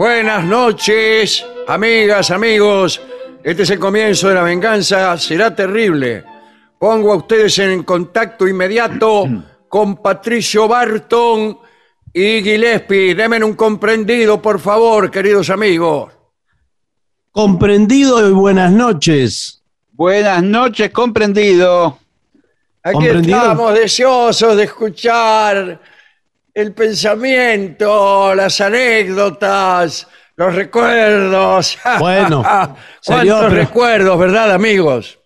Buenas noches, amigas, amigos. Este es el comienzo de la venganza. Será terrible. Pongo a ustedes en contacto inmediato con Patricio Barton y Gillespie. Denme un comprendido, por favor, queridos amigos. Comprendido y buenas noches. Buenas noches, comprendido. Aquí ¿Comprendido? estamos deseosos de escuchar el pensamiento, las anécdotas, los recuerdos. Bueno, ¿cuántos señor, pero- recuerdos, verdad, amigos?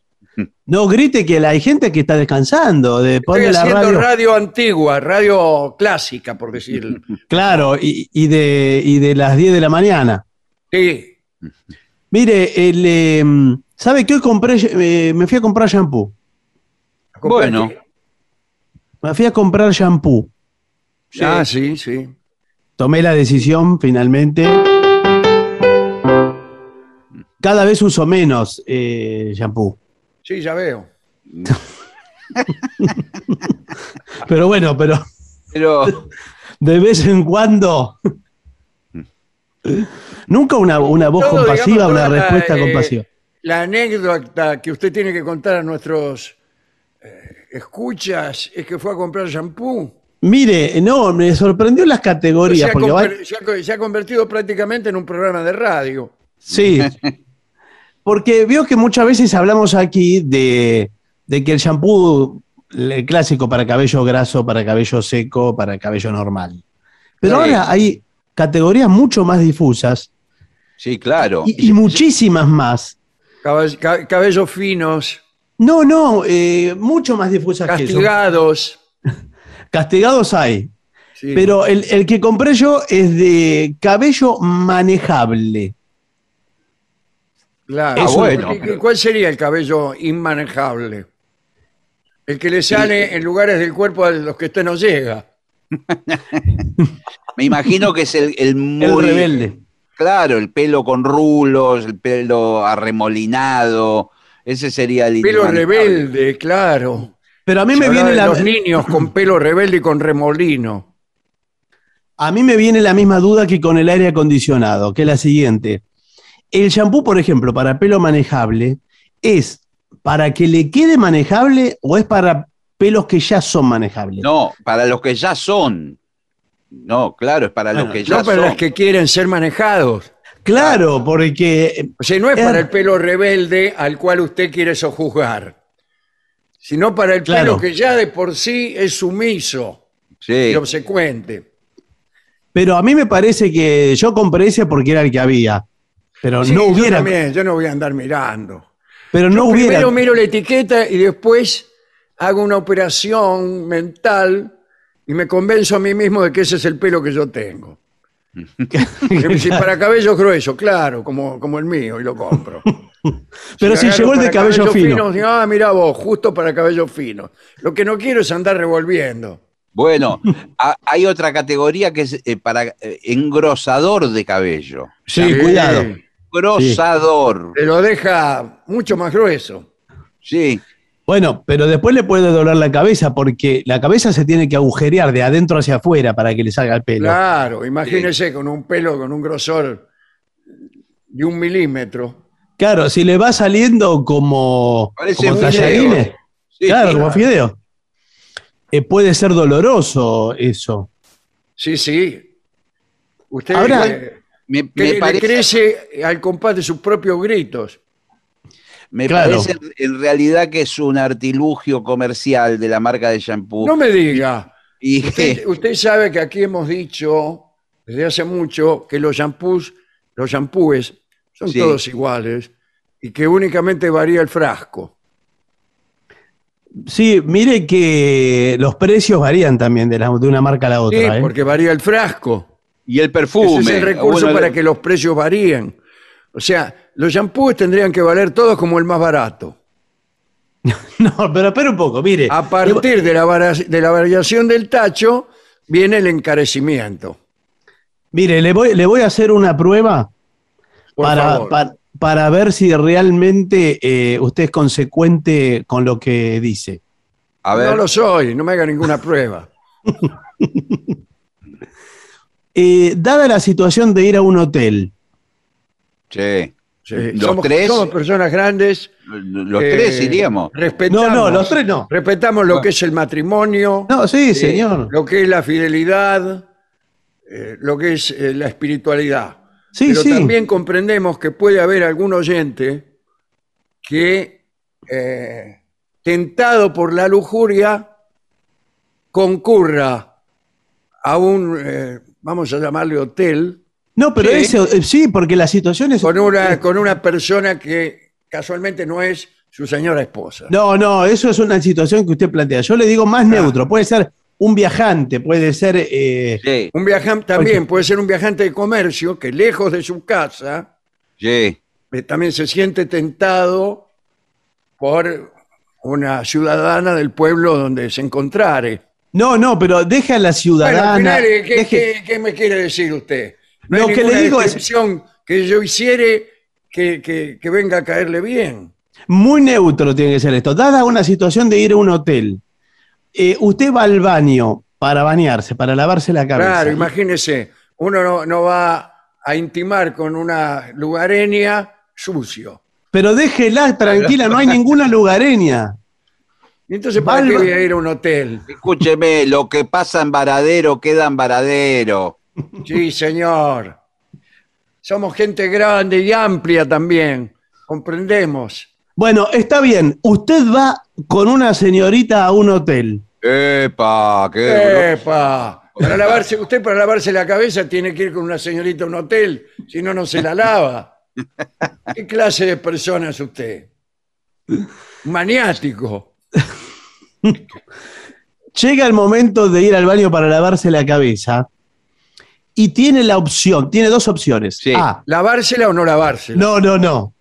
No grite que hay gente que está descansando. De Estoy pone la haciendo radio. radio. antigua, radio clásica, por decirlo. Claro, y, y de, y de las 10 de la mañana. Sí. Mire, el, eh, ¿sabe que hoy compré, eh, me fui a comprar shampoo? Bueno. Me fui a comprar shampoo. Ah, sí, sí. Tomé la decisión finalmente. Cada vez uso menos eh, shampoo. Sí, ya veo. Pero bueno, pero Pero de vez en cuando. Nunca una, una voz Todo, compasiva, digamos, una toda la, respuesta eh, compasiva. La anécdota que usted tiene que contar a nuestros eh, escuchas es que fue a comprar shampoo. Mire, no, me sorprendió las Se categorías. ha, Porque va- conver- se ha- se ha convertido prácticamente en un programa de radio. Sí. Porque veo que muchas veces hablamos aquí de, de que el shampoo, el clásico para cabello graso, para cabello seco, para cabello normal. Pero Sí. ahora hay categorías mucho más difusas sí, claro. y, y muchísimas más. Cabellos finos, No, no, eh, mucho más difusas que eso. castigados. Castigados hay. Sí. Pero el, el que compré yo es de cabello manejable. Claro. Ah, bueno, ¿Y- y pero- ¿Cuál sería el cabello inmanejable? El que le sale en lugares del cuerpo a los que usted no llega. Me imagino que es el, el El muy. rebelde. Claro, el pelo con rulos, el pelo arremolinado. Ese sería el Pelo rebelde, claro. Pero a mí Se me viene de la, los niños con pelo rebelde y con remolino. A mí me viene la misma duda que con el aire acondicionado, que es la siguiente. El shampoo, por ejemplo, para pelo manejable, es para que le quede manejable o es para pelos que ya son manejables? No, para los que ya son. No, claro, es para Bueno, los que ya No para son. los que quieren ser manejados. Claro, porque O sea, no es Er- para el pelo rebelde al cual usted quiere sojuzgar, sino para el Claro. pelo que ya de por sí es sumiso Sí. y obsecuente. Pero a mí me parece que yo compré ese porque era el que había. Pero Sí, no yo hubiera. también, yo no voy a andar mirando. Pero Yo no hubiera. Primero miro la etiqueta y después hago una operación mental y me convenzo a mí mismo de que ese es el pelo que yo tengo. Si para cabello grueso, claro, como, como el mío, y lo compro. Pero si llegó el de para cabello fino. digo, ah, mira vos, justo para cabello fino. Lo que no quiero es andar revolviendo. Bueno, ha- hay otra categoría que es eh, para eh, engrosador de cabello. Sí, cuidado. Engrosador. Te lo deja mucho más grueso. Sí. Bueno, pero después le puede doler la cabeza porque la cabeza se tiene que agujerear de adentro hacia afuera para que le salga el pelo. Claro, imagínese con un pelo con un grosor de un milímetro. Claro, si le va saliendo como, Parece como tallarines, Sí, claro, sí. como fideo. Eh, puede ser doloroso eso. Sí, sí. Usted Ahora- Me, que me le parece, crece al compás de sus propios gritos. Me Claro. parece en realidad que es un artilugio comercial de la marca de shampoo. No me diga. y Usted, usted sabe que aquí hemos dicho desde hace mucho que los shampoos, los shampoos son Sí. todos iguales y que únicamente varía el frasco. Sí, mire que los precios varían también de, la- de una marca a la otra. Sí, ¿eh? porque varía el frasco. y el perfume. Ese es el recurso Bueno, para que los precios varíen. O sea, los shampoos tendrían que valer todos como el más barato. No, pero espera un poco, mire. A partir de la, vara- de la variación del tacho viene el encarecimiento. Mire, le voy, le voy a hacer una prueba para, para ver si realmente eh, usted es consecuente con lo que dice. A ver, No lo soy, no me haga ninguna prueba. Eh, dada la situación de ir a un hotel, sí. Sí, Los somos, tres. somos personas grandes. Los eh, tres iríamos. Respetamos, No, no, los tres no. Respetamos lo que es el matrimonio, no, sí, señor. lo que es la fidelidad, eh, lo que es eh, la espiritualidad. Sí, Pero sí. también comprendemos que puede haber algún oyente que, eh, tentado por la lujuria, concurra a un, eh, vamos a llamarle hotel, No, pero Sí. ese, eh, sí, porque la situación es. con una, con una persona que casualmente no es su señora esposa. No, no, eso es una situación que usted plantea. Yo le digo más neutro. Puede ser un viajante, puede ser. eh, Sí, Un viajante también puede ser un viajante de comercio que lejos de su casa sí. eh, también se siente tentado por una ciudadana del pueblo donde se encontrare. No, no, pero deja a la Bueno, ciudadana. al final, ¿qué, deje- qué- qué me quiere decir usted? No Lo hay que le digo es- que yo hiciere que, que- que venga a caerle bien. Muy neutro tiene que ser esto. Dada una situación de ir a un hotel, eh, usted va al baño para bañarse, para lavarse la cabeza. Claro, imagínese, uno no, no va a intimar con una lugareña sucio. Pero déjela tranquila, no hay ninguna lugareña. ¿Y entonces para qué voy a ir a un hotel? Escúcheme, lo que pasa en Varadero queda en Varadero. Sí, señor. Somos gente grande y amplia también. Comprendemos. Bueno, está bien. Usted va con una señorita a un hotel. ¡Epa! ¡Qué ¡Epa! Para lavarse, usted para lavarse la cabeza tiene que ir con una señorita a un hotel, si no, no se la lava. ¿Qué clase de persona es usted? Maniático. Llega el momento de ir al baño para lavarse la cabeza y tiene la opción, tiene dos opciones. Sí. A, ¿Lavársela o no lavársela? no, no, no.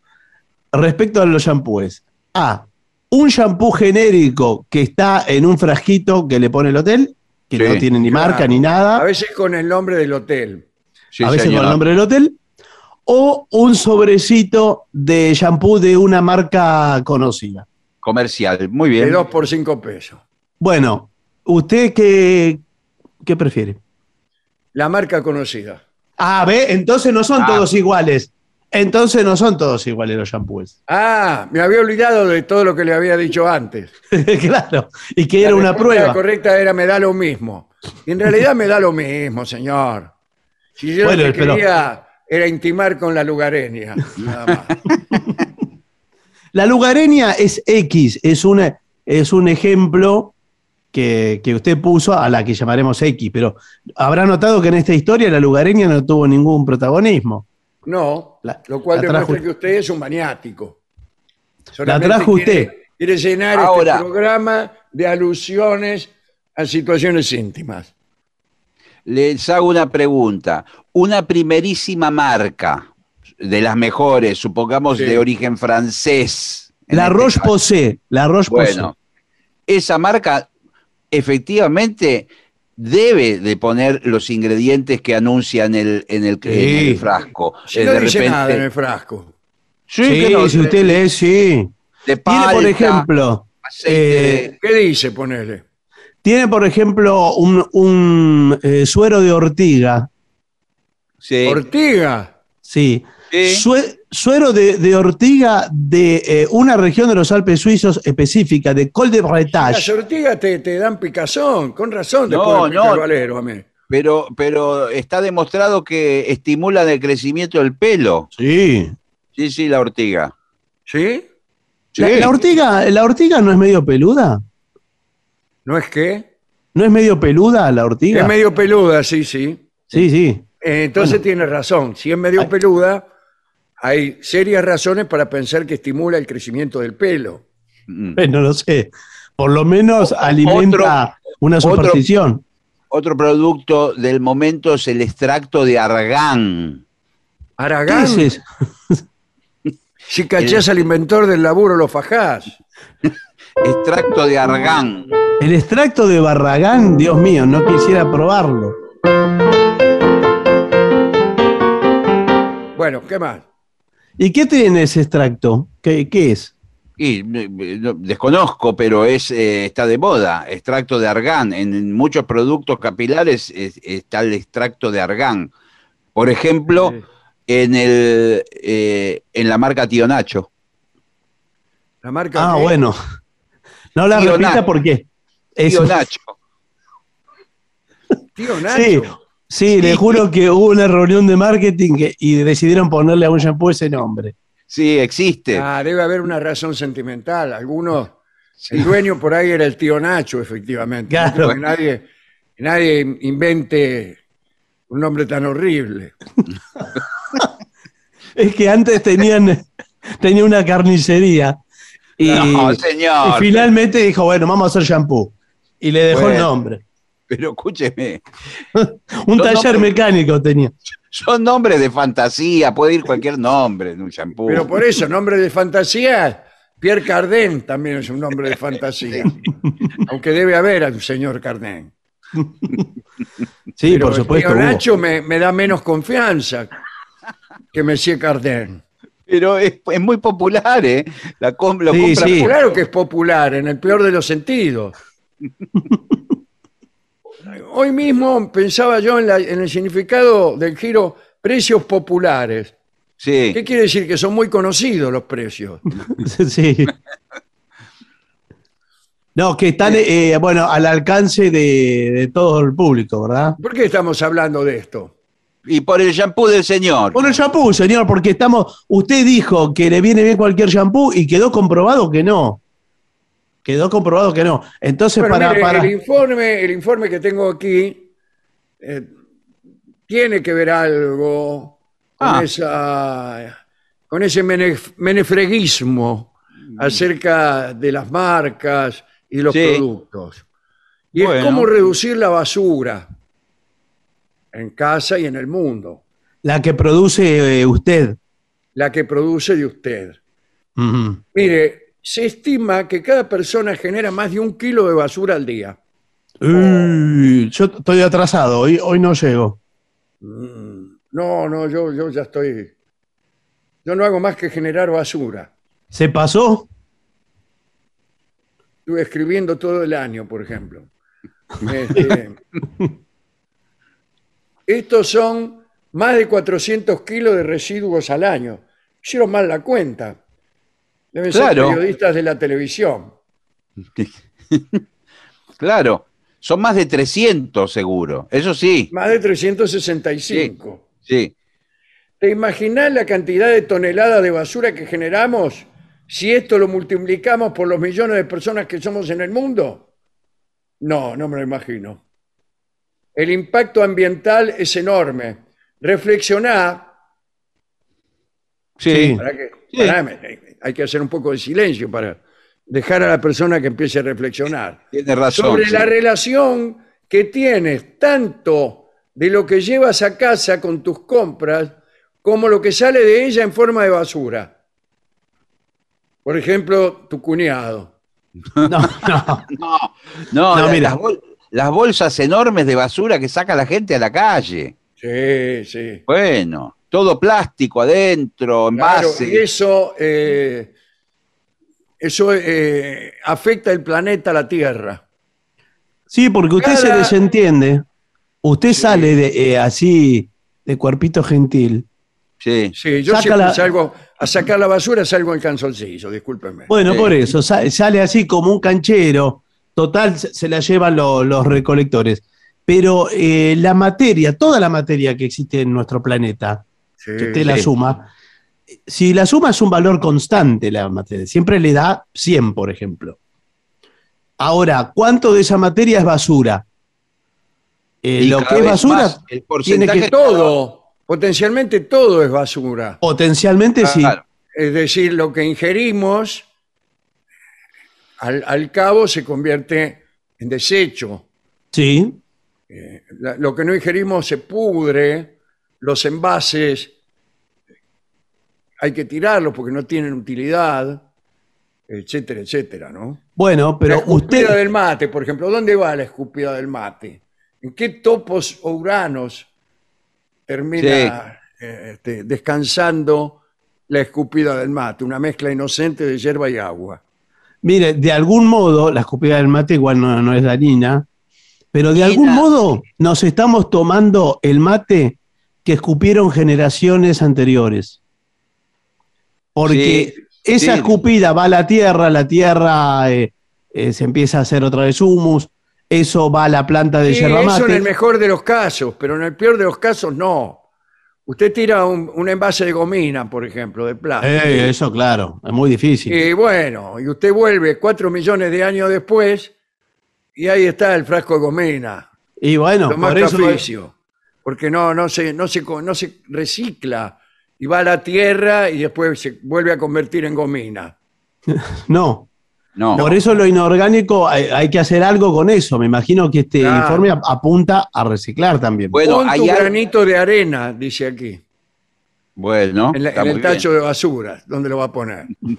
Respecto a los shampoos. A, un shampoo genérico que está en un frasquito que le pone el hotel, que Sí, no tiene ni Claro. marca ni nada. A veces con el nombre del hotel. Sí, a veces señor. con el nombre del hotel, o un sobrecito de shampoo de una marca conocida. Comercial. Muy De bien. dos por cinco pesos. Bueno, ¿usted qué, qué prefiere? La marca conocida. Ah, ve, entonces no son Ah. todos iguales. Entonces no son todos iguales los shampoos. Ah, me había olvidado de todo lo que le había dicho antes. claro. Y que era La una prueba. correcta era me da lo mismo. Y en realidad me da lo mismo, señor. Si yo Bueno, lo que pero- quería era intimar con la lugareña, nada más. La lugareña es X, es, una, es un ejemplo que, que usted puso a la que llamaremos X, pero habrá notado que en esta historia la lugareña no tuvo ningún protagonismo. No, La- lo cual la trajo- demuestra que usted es un maniático. La trajo quiere- usted. Quiere llenar Ahora. este programa de alusiones a situaciones íntimas. Les hago una pregunta. Una primerísima marca de las mejores, supongamos Sí. de origen francés. La este Roche caso. Posay, la Roche Bueno, esa marca efectivamente debe de poner los ingredientes que anuncian el, en, el, en el frasco. Si Eh, no de dice repente- nada en el frasco. Sí, Sí, que no, si usted lee, sí. de Tiene, por palta, ejemplo, aceite eh, ¿Qué dice, ponele? tiene, por ejemplo, un, un, eh, suero de ortiga. sí, Ortiga. Sí. sí. Sue- suero de, de ortiga de eh, una región de los Alpes suizos específica, de Col de Las Bretagne. ortigas te, te dan picazón, con razón No, picar no. valero a mí. Pero, pero está demostrado que estimulan el crecimiento del pelo. Sí. Sí, sí, la ortiga. ¿Sí? La, Sí. la ortiga, ¿La ortiga no es medio peluda? ¿No es que? ¿No es medio peluda la ortiga? Es medio peluda, sí, sí. Sí, sí. Eh, Entonces tiene razón. Si es medio Ay. peluda, hay serias razones para pensar que estimula el crecimiento del pelo. Mm. Eh, no lo sé. Por lo menos alimenta una otro- superstición. Otro producto del momento es el extracto de argán. ¿Qué Aragán, es eso? si cachás al inventor del laburo, lo fajás. Extracto de argán. El extracto de Barragán, Dios mío, no quisiera probarlo. Bueno, ¿qué más? ¿Y qué tiene ese extracto? ¿Qué, qué es? Y no, desconozco, pero es eh, está de moda. Extracto de argán. En muchos productos capilares es- está el extracto de argán. Por ejemplo, Sí. en el eh, en la marca Tío Nacho. La marca. Ah, bueno. No la Tío repita porque. Tío Nacho. Tío Nacho. Sí, sí, le juro que hubo una reunión de marketing que- y decidieron ponerle a un shampoo ese nombre. Sí, existe. Ah, debe haber una razón sentimental. Algunos. El dueño por ahí era el tío Nacho, efectivamente. Claro. Que nadie, que nadie invente un nombre tan horrible. Es que antes tenían tenía una carnicería y, No, y señor. finalmente dijo, bueno, vamos a hacer shampoo. Y le dejó el nombre. Pero escúcheme, Un taller mecánico tenía. son nombres de fantasía, puede ir cualquier nombre en un shampoo. Pero por eso, nombre de fantasía, Pierre Cardin también es un nombre de fantasía. Aunque debe haber un señor Cardin. Sí, Pero por el supuesto. hubo. Nacho me, me da menos confianza que Monsieur Cardin. Pero es, es muy popular, ¿eh? La com- lo Sí, compra sí. Claro que es popular, en el peor de los sentidos. Hoy mismo pensaba yo en, la- en el significado del giro precios populares. Sí. ¿Qué quiere decir? Que son muy conocidos los precios. Sí. No, que están, eh, bueno, al alcance de, de todo el público, ¿verdad? ¿Por qué estamos hablando de esto? Y por el shampoo del señor. Bueno, el shampoo, señor, porque estamos. Usted dijo que le viene bien cualquier shampoo y quedó comprobado que no. Quedó comprobado que no. Entonces, Bueno, para. mire, para- El, informe, el informe que tengo aquí eh, tiene que ver algo con, Ah. esa, con ese menef- menefreguismo acerca de las marcas y los Sí. productos. Y es cómo reducir la basura en casa y en el mundo, La que produce eh, usted. la que produce de usted. Mire, se estima que cada persona genera más de un kilo de basura al día. Uy, yo estoy atrasado, hoy, hoy no llego. Mm, No, no, yo, yo ya estoy. Yo no hago más que generar basura. ¿Se pasó? Estuve escribiendo todo el año, por ejemplo. Este, estos son más de 400 kilos de residuos al año. Hicieron mal la cuenta. Deben Claro. ser periodistas de la televisión. Claro, son más de 300 seguro, eso sí, Más de 365. sí. ¿Te imaginas la cantidad de toneladas de basura que generamos si esto lo multiplicamos por los millones de personas que somos en el mundo? No, no me lo imagino. El impacto ambiental es enorme. Reflexioná. Sí, para que- Sí. Hay que hacer un poco de silencio para dejar a la persona que empiece a reflexionar. tiene razón. Sobre sí. la relación que tienes tanto de lo que llevas a casa con tus compras como lo que sale de ella en forma de basura. Por ejemplo, tu cuñado. No, no. No, no, No, la- mira. Las, bol- las bolsas enormes de basura que saca la gente a la calle. Sí, sí. Bueno, todo plástico adentro, Claro, envase. y eso, eh, eso eh, afecta el planeta, la Tierra. Sí, porque usted se desentiende. Usted sale de, eh, así de cuerpito gentil. Sí. Sí, yo Saca siempre la- salgo a sacar la basura, salgo en calzoncillo, discúlpeme. Bueno, Sí. por eso, sa- sale así como un canchero. Total, se, se la llevan lo- los recolectores. Pero eh, la materia, toda la materia que existe en nuestro planeta, Sí, que usted la sí. suma, si la suma es un valor constante, la materia, siempre le da 100, por ejemplo. Ahora, ¿cuánto de esa materia es basura? Eh, Y lo que es basura, más el porcentaje que- todo, potencialmente todo es basura. potencialmente sí. Es decir, lo que ingerimos, al, al cabo se convierte en desecho. Sí, La- Lo que no ingerimos se pudre, los envases hay que tirarlos porque no tienen utilidad, etcétera, etcétera, ¿no? bueno, la pero escupida usted, del mate, por ejemplo, ¿dónde va la escupida del mate? ¿En qué topos o uranos termina eh, este, descansando la escupida del mate? Una mezcla inocente de hierba y agua. mire, de algún modo, la escupida del mate igual no, no es dañina, pero de algún modo nos estamos tomando el mate que escupieron generaciones anteriores. Porque esa sí. escupida va a la tierra, la tierra eh, eh, se empieza a hacer otra vez humus, eso va a la planta de Sí, yerba eso en mate. el mejor de los casos, pero en el peor de los casos no. Usted tira un, un envase de gomina, por ejemplo, de plástico. Eh, eso, claro, es muy difícil. Y bueno, y usted vuelve cuatro millones de años después y ahí está el frasco de gomina. y bueno, lo más por eso, porque no, no, se, no, se, co- no se recicla y va a la tierra y después se vuelve a convertir en gomina. no, No. Por eso lo inorgánico hay, hay que hacer algo con eso. Me imagino que este Claro. informe ap- apunta a reciclar también. Bueno, Pon tu hay granito de arena, dice aquí, Bueno, en, la- está en el muy tacho bien. de basura, ¿dónde lo va a poner?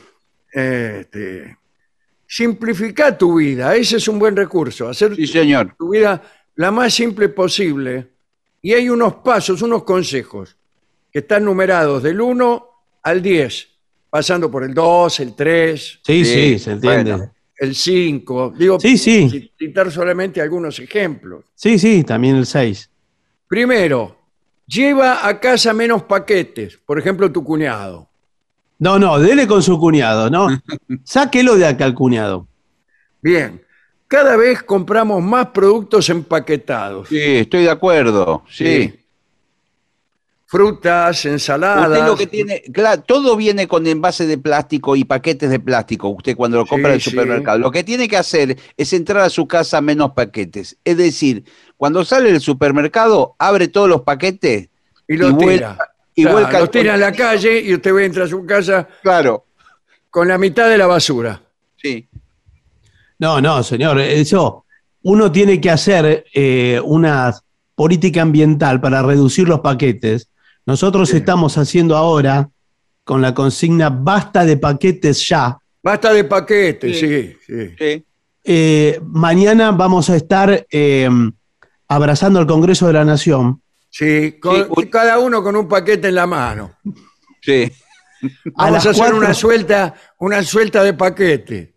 Este, simplifica tu vida, ese es un buen recurso, hacer Sí, señor. tu vida la más simple posible. Y hay unos pasos, unos consejos, que están numerados del 1 al 10, pasando por el 2, el 3, Sí, sí, Sí, se entiende. bueno. el 5. Digo, Sí, sí. citar solamente algunos ejemplos. Sí, sí, también el 6. Primero, lleva a casa menos paquetes, por ejemplo, tu cuñado. No, no, dele con su cuñado, ¿no? Sáquelo de acá al cuñado. Bien, cada vez compramos más productos empaquetados. Sí, estoy de acuerdo. Sí. Frutas, ensaladas. Usted lo que tiene, claro, todo viene con envase de plástico y paquetes de plástico. Usted cuando lo compra Sí, en el sí. supermercado, lo que tiene que hacer es entrar a su casa menos paquetes. Es decir, cuando sale del supermercado, abre todos los paquetes y lo y vuel- tira. y Claro, vuelca lo el tira a la calle y usted entra a su casa Claro, con la mitad de la basura. sí. No, no, señor, eso. Uno tiene que hacer eh, una política ambiental para reducir los paquetes. Nosotros Sí. estamos haciendo ahora con la consigna basta de paquetes ya. Basta de paquetes, Sí. sí, sí. sí. Eh, mañana vamos a estar eh, abrazando al Congreso de la Nación. Sí, con- Sí, cada uno con un paquete en la mano. sí. Vamos a, hacer cuatro- una suelta, una suelta de paquete.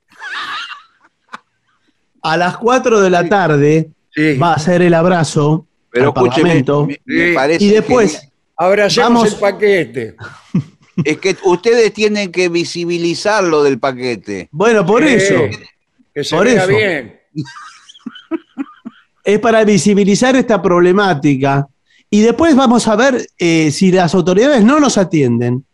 A las 4 de la tarde Sí. va a ser el abrazo Pero al escúcheme, Parlamento. me, me Sí. parece Y después, genial. Abracemos Vamos- el paquete. Es que ustedes tienen que visibilizar lo del paquete. Bueno, por Eh, eso. Que se Por vea eso. bien. Es para visibilizar esta problemática. Y después vamos a ver eh, si las autoridades no nos atienden.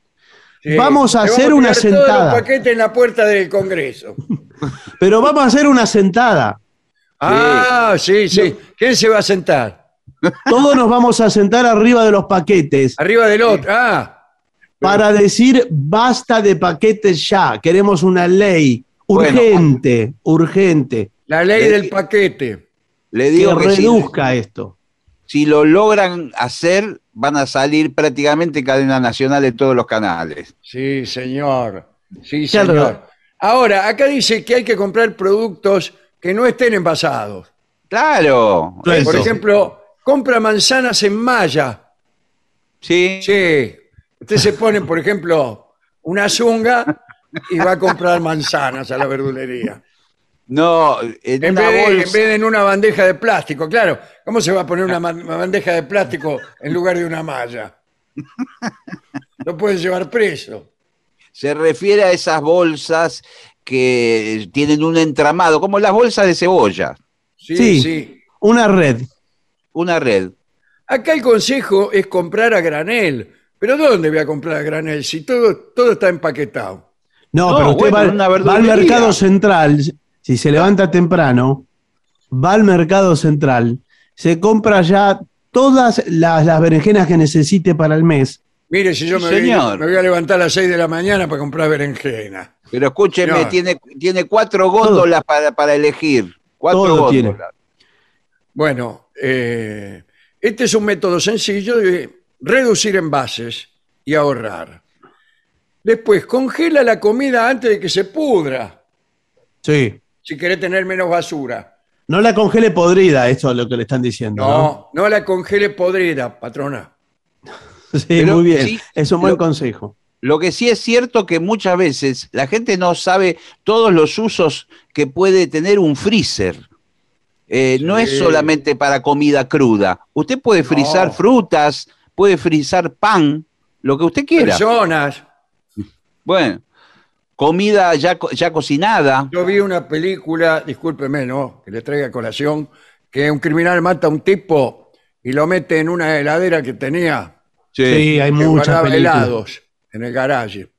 Sí. Vamos a hacer una sentada. los paquetes en la puerta del Congreso. Pero vamos a hacer una sentada. Ah, sí, sí. ¿Quién se va a sentar? Todos nos vamos a sentar arriba de los paquetes Arriba del otro. Ah, para decir basta de paquetes ya. Queremos una ley Bueno. urgente, urgente, la ley del paquete. Le que digo que, si, reduzca esto. Si lo logran hacer, van a salir prácticamente en cadena nacional en todos los canales. Sí, señor. Sí, Claro. señor. Ahora, acá dice que hay que comprar productos que no estén envasados. Claro. Eso. Por ejemplo, compra manzanas en malla. Sí. Sí. Usted se pone, por ejemplo, una zunga y va a comprar manzanas a la verdulería. No, en, En una vez, de, en bolsa- vez de en una bandeja de plástico, claro. ¿Cómo se va a poner una, ma- bandeja de plástico en lugar de una malla? Lo pueden llevar preso. se refiere a esas bolsas que tienen un entramado, como las bolsas de cebolla, Sí, Sí. sí. Una red. una red. Acá el consejo es comprar a granel. ¿Pero dónde voy a comprar a granel si todo, todo está empaquetado? No, No, pero usted bueno, va, va al mercado central, si se levanta temprano, va al mercado central, se compra ya todas las, las berenjenas que necesite para el mes. Mire, si yo me, voy, señor. me voy a levantar a las 6 de la mañana para comprar berenjena. Pero escúcheme, Señor. tiene, tiene cuatro góndolas para, para elegir. Cuatro Todo góndolas. tiene. Bueno, eh, este es un método sencillo de reducir envases y ahorrar. Después, congela la comida antes de que se pudra, Sí. Si querés tener menos basura. No la congele podrida, esto es lo que le están diciendo. ¿no? No, no la congele podrida, patrona. Sí, Pero muy bien. sí, es un buen lo- consejo. Lo que sí es cierto que muchas veces la gente no sabe todos los usos que puede tener un freezer. Eh, No es solamente para comida cruda. Usted puede frizar No. frutas, puede frizar pan, lo que usted quiera. Personas. Bueno, comida ya, ya cocinada. Yo vi una película, discúlpeme, ¿no? Que le traiga a colación, que un criminal mata a un tipo y lo mete en una heladera que tenía Sí, hay muchas películas. helados en el garaje.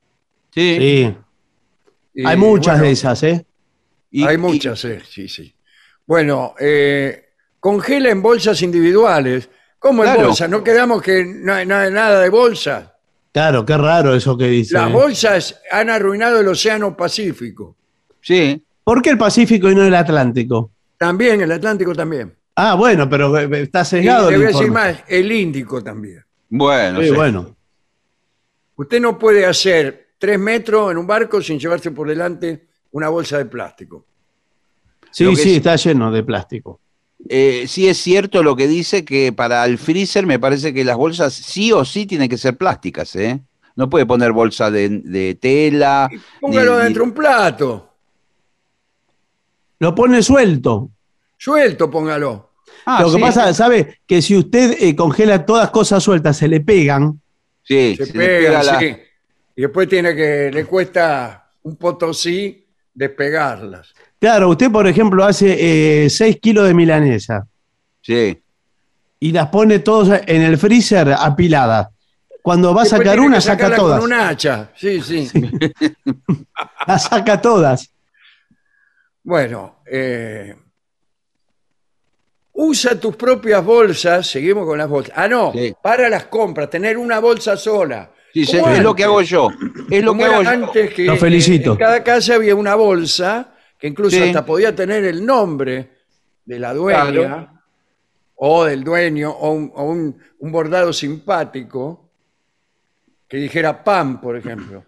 Sí. Sí, Y, hay muchas bueno, de esas, ¿eh? Y- hay y- muchas, sí, sí, sí. Bueno, eh, congela en bolsas individuales. ¿Cómo en Claro. bolsas? No quedamos que no hay nada, nada de bolsas. Claro, qué raro eso que dice. Las bolsas han arruinado el Océano Pacífico. sí. ¿Por qué el Pacífico y no el Atlántico? También, el Atlántico también. Ah, bueno, pero está Y sesgado. le el voy a decir más, el Índico también. Bueno, Sí, sí. bueno. Usted no puede hacer tres metros en un barco sin llevarse por delante una bolsa de plástico. Sí, sí, es- está lleno de plástico. Eh, sí es cierto lo que dice que para el freezer me parece que las bolsas sí o sí tienen que ser plásticas, ¿eh? No puede poner bolsa de, de tela. Póngalo ni- dentro de un plato. Lo pone suelto. Suelto, póngalo. Ah, Lo que sí, pasa, ¿sabe? Que si usted eh, congela todas cosas sueltas, se le pegan. sí, Se, se le pega, pega la- sí. Y después tiene que, le cuesta un potosí despegarlas. Claro, usted, por ejemplo, hace 6 kilos de milanesa Sí. y las pone todas en el freezer apiladas. Cuando va a sacar una, saca todas. Con un hacha, sí, sí. Las saca todas. Bueno, eh, usa tus propias bolsas, seguimos con las bolsas. Ah, no, Sí. para las compras, tener una bolsa sola. Sí, es lo que hago yo. Es lo que hago yo. antes que Lo felicito. eh, en cada casa había una bolsa que incluso Sí. hasta podía tener el nombre de la dueña Claro. o del dueño o, un, o un- un bordado simpático que dijera pan, por ejemplo.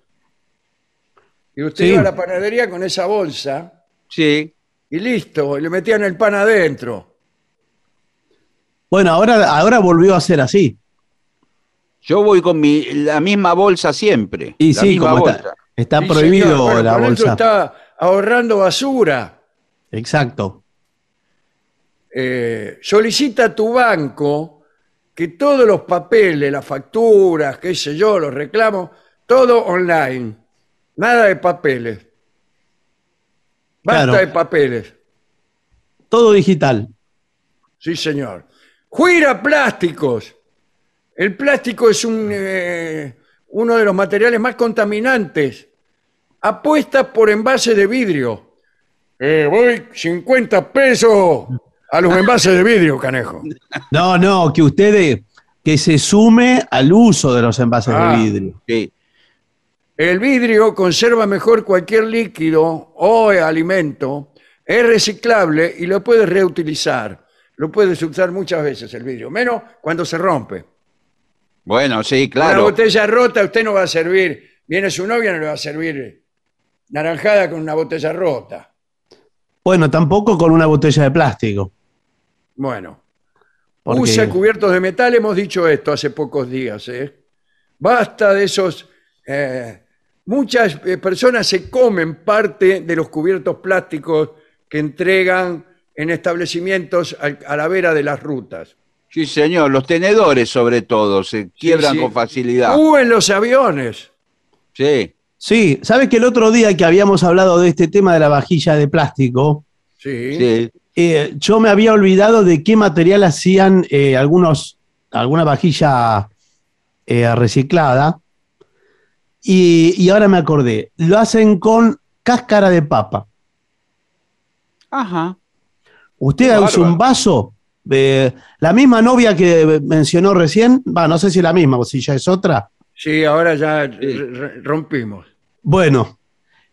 Y usted Sí. iba a la panadería con esa bolsa Sí. y listo, y le metían el pan adentro. Bueno, ahora, ahora volvió a ser así. Yo voy con mi, la misma bolsa siempre. Y la sí, misma como bolsa. está, está Sí, prohibido señor. Bueno, la bolsa. está ahorrando basura. Exacto. Eh, solicita a tu banco que todos los papeles, las facturas, qué sé yo, los reclamos, todo online. Nada de papeles. Basta Claro. de papeles. Todo digital. Sí, señor. Juira plásticos. El plástico es un, eh, uno de los materiales más contaminantes. Apuestas por envases de vidrio. Eh, voy 50 pesos a los envases de vidrio, canejo. No, no, que usted que se sume al uso de los envases Ah. de vidrio. Sí. El vidrio conserva mejor cualquier líquido o alimento, es reciclable y lo puedes reutilizar. Lo puedes usar muchas veces el vidrio, menos cuando se rompe. Bueno, sí, Una claro. botella rota usted no va a servir. Viene su novia, no le va a servir naranjada con una botella rota. Bueno, tampoco con una botella de plástico. Bueno, porque- usa cubiertos de metal, hemos dicho esto hace pocos días. ¿eh? Basta de esos... eh, muchas eh, personas se comen parte de los cubiertos plásticos que entregan en establecimientos a la vera de las rutas. Sí, señor. Los tenedores, sobre todo, se quiebran sí. con facilidad. En los aviones. Sí. Sí, ¿sabes que el otro día que habíamos hablado de este tema de la vajilla de plástico, Sí. Sí. eh, yo me había olvidado de qué material hacían eh, algunos, alguna vajilla eh, reciclada. Y, y ahora me acordé, lo hacen con cáscara de papa. Ajá. Usted Qué usa un vaso, eh, la misma novia que mencionó recién, va, no sé si es la misma o si ya es otra. Sí, ahora ya rompimos. Bueno,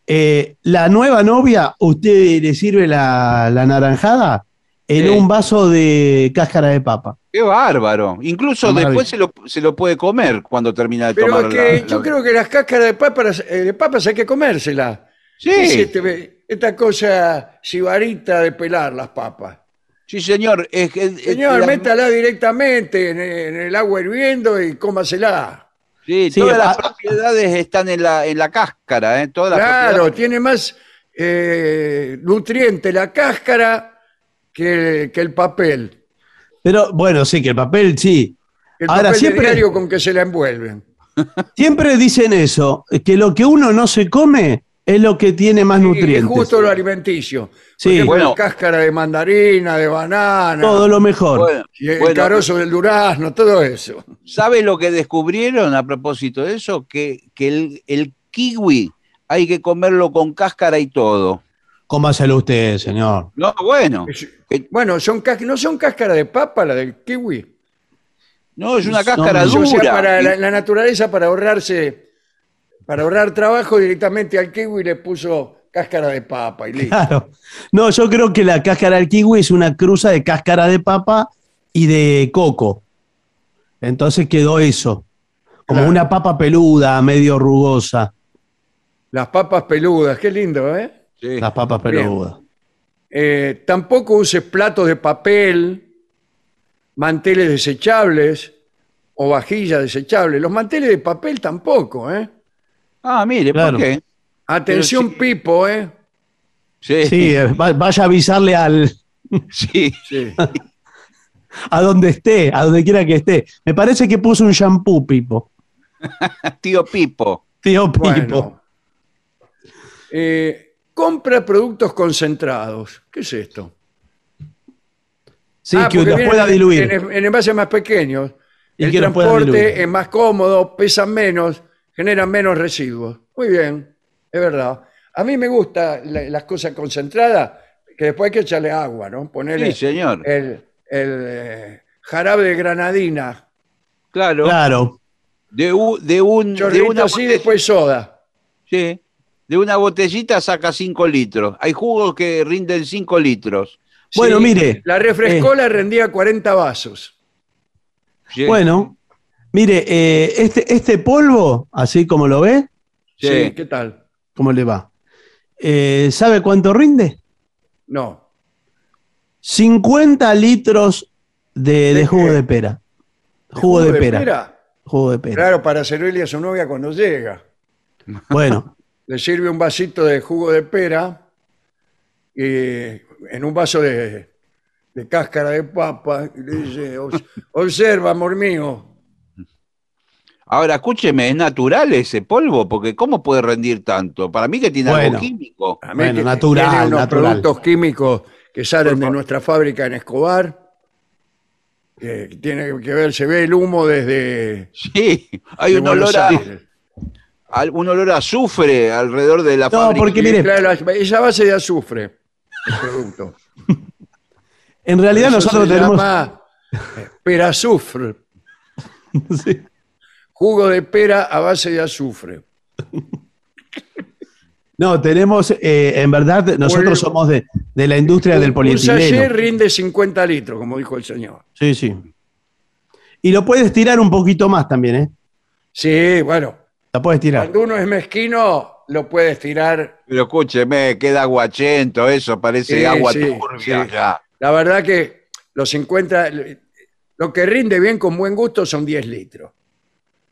eh, la nueva novia, usted le sirve la, la naranjada en Sí. un vaso de cáscara de papa. Qué bárbaro. Incluso después se lo, se lo puede comer cuando termina de Pero tomar es que la- yo la- creo que las cáscaras de papas, eh, de papas hay que comérselas. Sí. ¿Qué es este- esta cosa sibarita de pelar las papas? Sí, señor. Es, que- es- Señor, la- métala directamente en, en el agua hirviendo y cómasela. Sí, Sí, todas las ah, propiedades están en la, en la cáscara, ¿eh? Todas las Claro, tiene más eh, nutriente la cáscara que, que el papel. Pero bueno, sí, que el papel sí. El Ahora, papel siempre- diario con que se la envuelven. Siempre dicen eso, que lo que uno no se come es lo que tiene más Y nutrientes. justo lo alimenticio. Sí. Bueno. cáscara de mandarina, de banana, Todo lo mejor. Bueno, y el bueno, carozo del durazno, todo eso. ¿Sabe lo que descubrieron a propósito de eso? Que, que el, el kiwi hay que comerlo con cáscara y todo. Cómaselo usted, señor. No, bueno. Es- Eh, Bueno, son cas- no son cáscara de papa la del kiwi. No, es una cáscara O sea, dura. para Y- la, la naturaleza, para ahorrarse, para ahorrar trabajo, directamente al kiwi le puso cáscara de papa y listo. Claro. No, yo creo que la cáscara del kiwi es una cruza de cáscara de papa y de coco. Entonces quedó eso. Como Claro. una papa peluda, medio rugosa. Las papas peludas, qué lindo, ¿eh? Sí. Las papas peludas. Eh, tampoco uses platos de papel, manteles desechables o vajillas desechables. Los manteles de papel tampoco, ¿eh? Ah, mire, Claro. ¿por qué? Atención, sí. Pipo, ¿eh? Sí, Sí, eh, va- vaya a avisarle al, sí. Sí. a donde esté, a donde quiera que esté. Me parece que puso un shampoo, Pipo. Tío Pipo. Tío Pipo. Bueno. Eh, compra productos concentrados. ¿Qué es esto? Sí, Ah, que los pueda diluir. En, en envases más pequeños. Y el transporte es más cómodo, pesan menos, generan menos residuos. Muy bien, es verdad. A mí me gustan las cosas concentradas, que después hay que echarle agua, ¿no? Ponerle Sí, señor. el, el, eh, jarabe de granadina, Claro. Claro. De, u- de un, de chorrito una así, botella- después soda. sí. De una botellita saca 5 litros. Hay jugos que rinden 5 litros. Bueno, mire. La eh, refrescola rendía 40 vasos. Sí. Bueno, mire, eh, este, este polvo, así como lo ve, Sí, Sí. ¿qué tal? ¿cómo le va? Eh, ¿Sabe cuánto rinde? No. 50 litros de, de ¿De jugo qué? de pera. Jugo, de, pera. Jugo de pera. Claro, para servirle a su novia cuando llega. Bueno, le sirve un vasito de jugo de pera y en un vaso de, de cáscara de papa y le dice, "Obs- observa, amor mío. Ahora, escúcheme, ¿es natural ese polvo? Porque ¿cómo puede rendir tanto? Para mí que tiene Bueno. algo químico. A mí Bueno, que natural, tiene unos natural. productos químicos que salen de nuestra fábrica en Escobar. Que tiene que ver, se ve el humo desde. Sí, hay de un olor, a, al- un olor a azufre alrededor de la No, fábrica. porque mire- claro, la- es a base de azufre el producto. En realidad Eso nosotros se tenemos. llama perazufre, Sí. Jugo de pera a base de azufre. No, tenemos, eh, en verdad, nosotros somos de, de la industria del Un sachet polietileno. rinde 50 litros, como dijo el señor. Sí, sí. Y lo puedes tirar un poquito más también, ¿eh? Sí, bueno, La puedes tirar. cuando uno es mezquino, lo puedes tirar. Pero escúcheme, queda aguachento, eso parece Sí, agua sí, turbia sí. ya. La verdad que los 50, lo que rinde bien con buen gusto son 10 litros.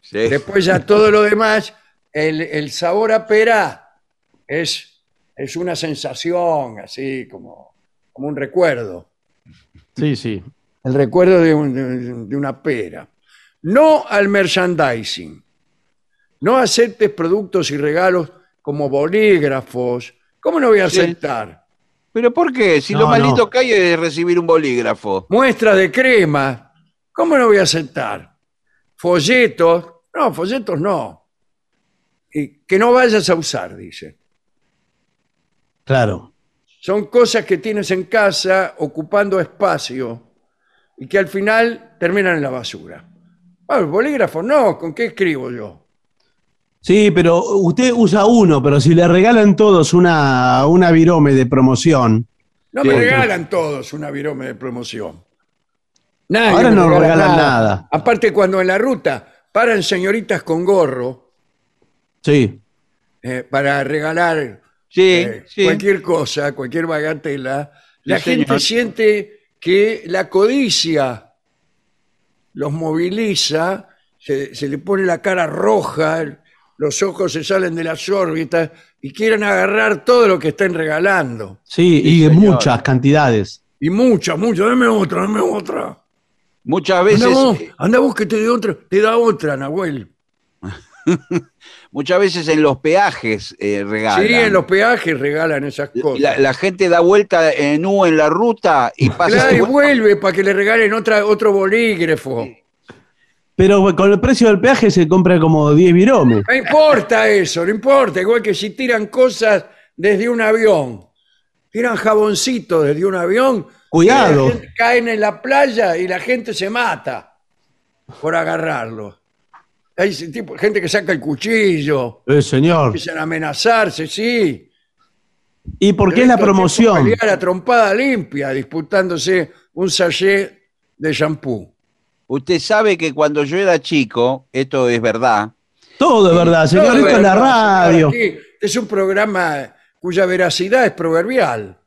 Sí. Después ya todo lo demás, el, el sabor a pera es, es una sensación, así como, como un recuerdo. Sí, sí. El recuerdo de, un- de- de una pera. No al merchandising. No aceptes productos y regalos como bolígrafos. ¿Cómo no voy a Sí. aceptar? ¿Pero por qué? Si No, lo más no. lindo que hay es recibir un bolígrafo. Muestras de crema. ¿Cómo no voy a aceptar? Folletos. No, folletos no. Y que no vayas a usar, dice. Claro. Son cosas que tienes en casa ocupando espacio y que al final terminan en la basura. Bueno, el bolígrafo no, ¿con qué escribo yo? Sí, pero usted usa uno, pero si le regalan todos una, una virome de promoción, No me regalan todos una virome de promoción. Ahora no regala regalan nada. Aparte, cuando en la ruta paran señoritas con gorro sí. eh, para regalar Sí, eh, sí. cualquier cosa, cualquier bagatela, la gente señor. siente que la codicia los moviliza, se, se le pone la cara roja, los ojos se salen de las órbitas y quieren agarrar todo lo que estén regalando. Sí, y de señor. muchas cantidades. Y muchas, muchas, dame otra, dame otra. Muchas veces, Anda vos, eh, anda vos que te otra, te da otra, Nahuel. muchas veces en los peajes eh, regalan. Sí, en los peajes regalan esas cosas. La, la gente da vuelta en U en la ruta y pasa. Claro, y de vuelta. vuelve para que le regalen otra, otro bolígrafo. Pero con el precio del peaje se compra como 10 viromes. No importa eso, no importa. Igual que si tiran cosas desde un avión. Tiran jaboncito desde un avión. Cuidado. y la gente caen en la playa y la gente se mata por agarrarlo. Hay ese tipo, gente que saca el cuchillo, Eh, señor. empiezan a amenazarse, sí. ¿Y por qué es la promoción? Pelear a trompada limpia, disputándose un sachet de shampoo. Usted sabe que cuando yo era chico, esto es verdad, Todo es verdad, señor. Esto es la radio. aquí es un programa cuya veracidad es proverbial.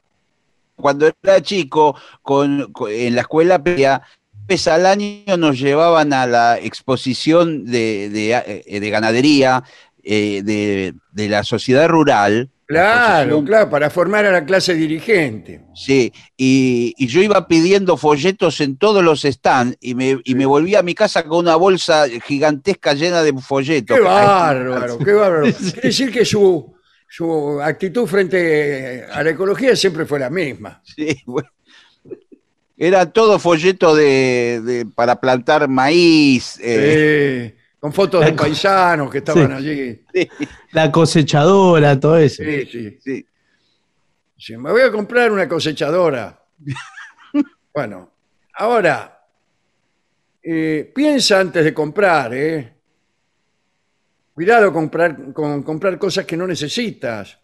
Cuando era chico, con, con- en la escuela media, vez al año nos llevaban a la exposición de, de, eh, de ganadería eh, de, de la sociedad rural. Claro, claro, para formar a la clase dirigente. Sí, y, y yo iba pidiendo folletos en todos los stands y me, y me volví a mi casa con una bolsa gigantesca llena de folletos. Qué bárbaro, qué bárbaro. Quiere decir que su, su actitud frente a la ecología siempre fue la misma. Sí, bueno. Era todo folleto de, de- para plantar maíz. eh, Eh, con fotos de paisanos que estaban Sí. allí. sí, La cosechadora, todo eso. Sí, sí. sí. Sí, me voy a comprar una cosechadora. bueno, ahora, eh, piensa antes de comprar, ¿eh? Cuidado comprar, con comprar cosas que no necesitas.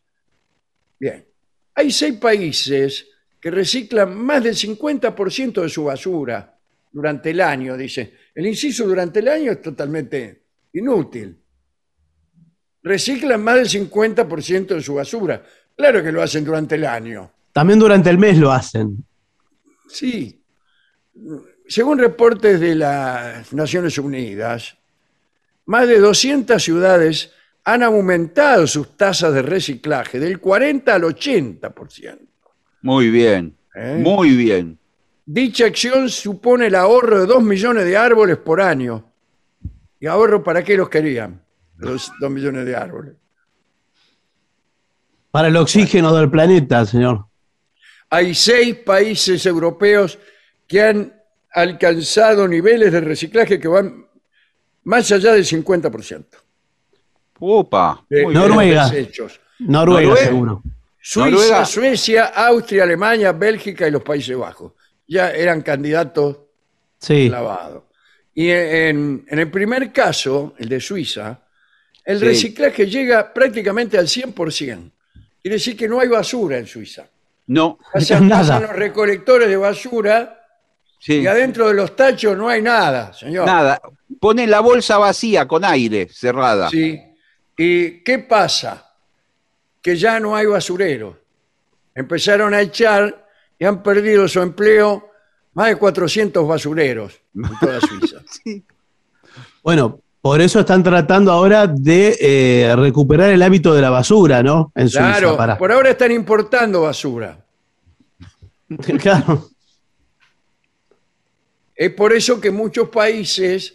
Bien, hay seis países que reciclan más del 50% de su basura durante el año, dice. El inciso durante el año es totalmente inútil. Reciclan más del 50% de su basura. Claro que lo hacen durante el año. También durante el mes lo hacen. Sí. Según reportes de las Naciones Unidas, más de 200 ciudades han aumentado sus tasas de reciclaje del 40 al 80%. Muy bien, ¿eh? muy bien. Dicha acción supone el ahorro de 2 millones de árboles por año. ¿Y ahorro para qué los querían? Los 2 millones de árboles. Para el oxígeno del planeta, señor. Hay seis países europeos que han alcanzado niveles de reciclaje que van más allá del 50%. Opa. de-. Noruega. desechos. Noruega, Noruega. seguro. Suiza, Noruega. Suecia, Austria, Alemania, Bélgica y los Países Bajos. Ya eran candidatos Sí. clavados. Y en, en el primer caso, el de Suiza, el Sí. reciclaje llega prácticamente al 100%. Quiere decir que no hay basura en Suiza. No. Pasan, Nada. pasan los recolectores de basura Sí. y adentro de los tachos no hay nada, señor. Nada. Pone la bolsa vacía con aire cerrada. Sí. ¿Y qué pasa? Que ya no hay basureros. Empezaron a echar y han perdido su empleo más de 400 basureros en toda Suiza. Bueno, por eso están tratando ahora de eh, recuperar el hábito de la basura, ¿no? En Suiza. Claro, para- por ahora están importando basura. Claro. Es por eso que muchos países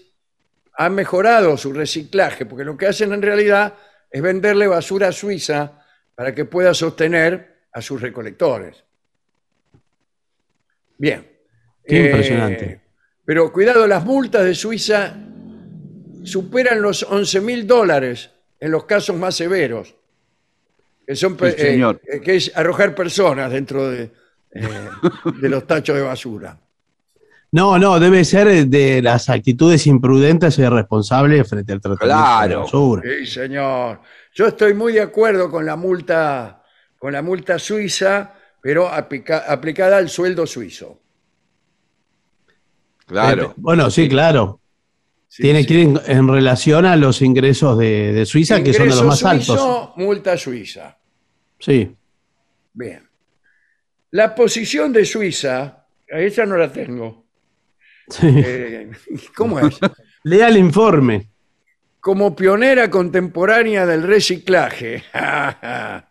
han mejorado su reciclaje, porque lo que hacen en realidad es venderle basura a Suiza para que pueda sostener a sus recolectores. Bien. Qué Eh, impresionante. Pero cuidado, las multas de Suiza superan los 11 mil dólares en los casos más severos, que, son, pe- Sí, señor. eh, que es arrojar personas dentro de, eh, de los tachos de basura. No, no, debe ser de las actitudes imprudentes e irresponsables frente al tratamiento de la Claro. basura. Sí, señor. Yo estoy muy de acuerdo con la multa, con la multa suiza, pero aplica- aplicada al sueldo suizo. Claro. Eh, bueno, sí, claro. Sí, Tiene sí. que ir en, en relación a los ingresos de, de Suiza, que son de los más altos. suizo, multa suiza. Sí. Bien. La posición de Suiza, a esa no la tengo. Sí. Eh, ¿Cómo es? Lea el informe. Como pionera contemporánea del reciclaje.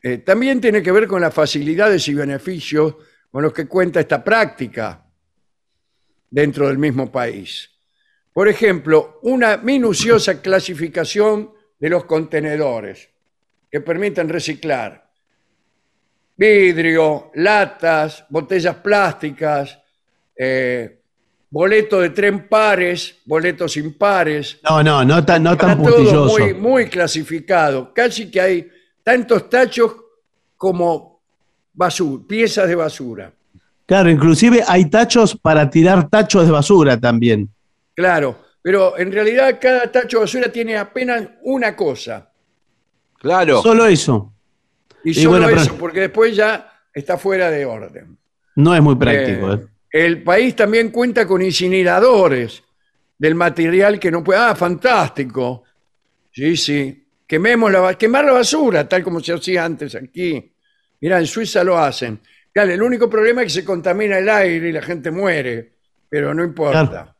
Eh, también tiene que ver con las facilidades y beneficios con los que cuenta esta práctica dentro del mismo país. Por ejemplo, una minuciosa clasificación de los contenedores que permiten reciclar vidrio, latas, botellas plásticas, eh, boleto de tren pares, boletos impares. No, no, no tan, no Está tan todo puntilloso. muy, muy clasificado. Casi que hay tantos tachos como basura, piezas de basura. Claro, inclusive hay tachos para tirar tachos de basura también. Claro, pero en realidad cada tacho de basura tiene apenas una cosa. Claro. Solo eso. Y Y solo bueno, eso, porque después ya está fuera de orden. No es muy práctico. Eh, ¿eh? El país también cuenta con incineradores del material que no puede. Ah, fantástico. Sí, sí. Quememos la, quemar la basura, tal como se hacía antes aquí. Mira, en Suiza lo hacen. Claro, el único problema es que se contamina el aire y la gente muere, pero no importa.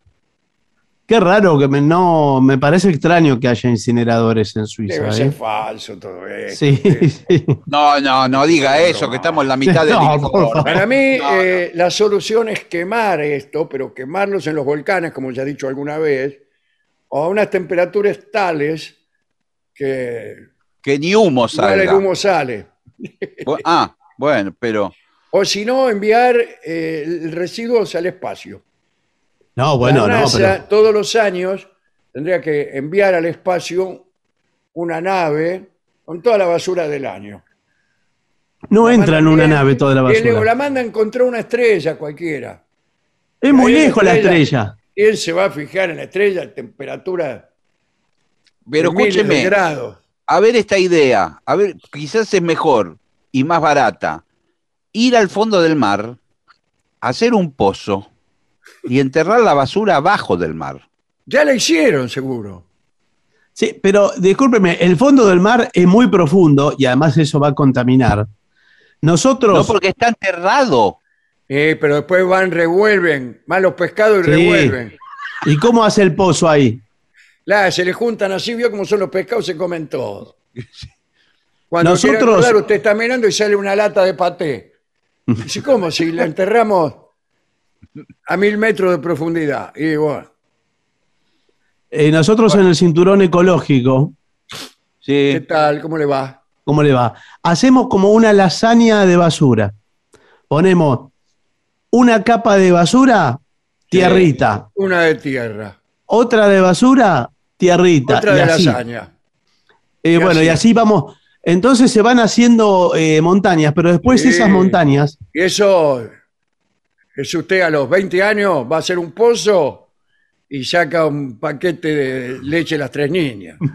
Qué raro que me, no, me parece extraño que haya incineradores en Suiza. Debe ¿eh? ser falso todo esto. Sí, sí. No, no, no diga eso, que estamos en la mitad del No. Para mí, No, no. eh, la solución es quemar esto, pero quemarlos en los volcanes, como ya he dicho alguna vez, o a unas temperaturas tales que Que ni humo igual el humo sale. Ah, bueno, pero. O si no, enviar eh, el residuos al espacio. No, bueno, la no, pero. todos los años tendría que enviar al espacio una nave con toda la basura del año. No La entra en una nave toda la y luego la basura. manda a encontrar una estrella cualquiera. Es muy lejos la estrella. ¿Quién se va a fijar en la estrella a temperatura Pero de miles de escúcheme, grados? a ver esta idea. A ver, quizás es mejor y más barata. Ir al fondo del mar, hacer un pozo y enterrar la basura abajo del mar. Ya la hicieron, seguro. Sí, pero discúlpeme, el fondo del mar es muy profundo y además eso va a contaminar. Nosotros. No porque está enterrado. Eh, pero después van, revuelven, van los pescados y Sí. revuelven. ¿Y cómo hace el pozo ahí? La, se le juntan así, vio como son los pescados, se comen todo. Cuando Nosotros- acordar, usted está mirando y sale una lata de paté. Dice, ¿cómo? Si la enterramos a mil metros de profundidad. Y bueno, Eh, nosotros en el cinturón ecológico, ¿qué Sí. tal? ¿Cómo le va? ¿cómo le va? Hacemos como una lasaña de basura. Ponemos una capa de basura, tierrita. Una de tierra, Otra de basura, tierrita. otra y de así. lasaña. Eh, Y bueno, y así. así vamos. Entonces se van haciendo eh, montañas, pero después Sí. esas montañas, Y eso, es usted a los 20 años va a hacer un pozo y saca un paquete de leche las tres niñas.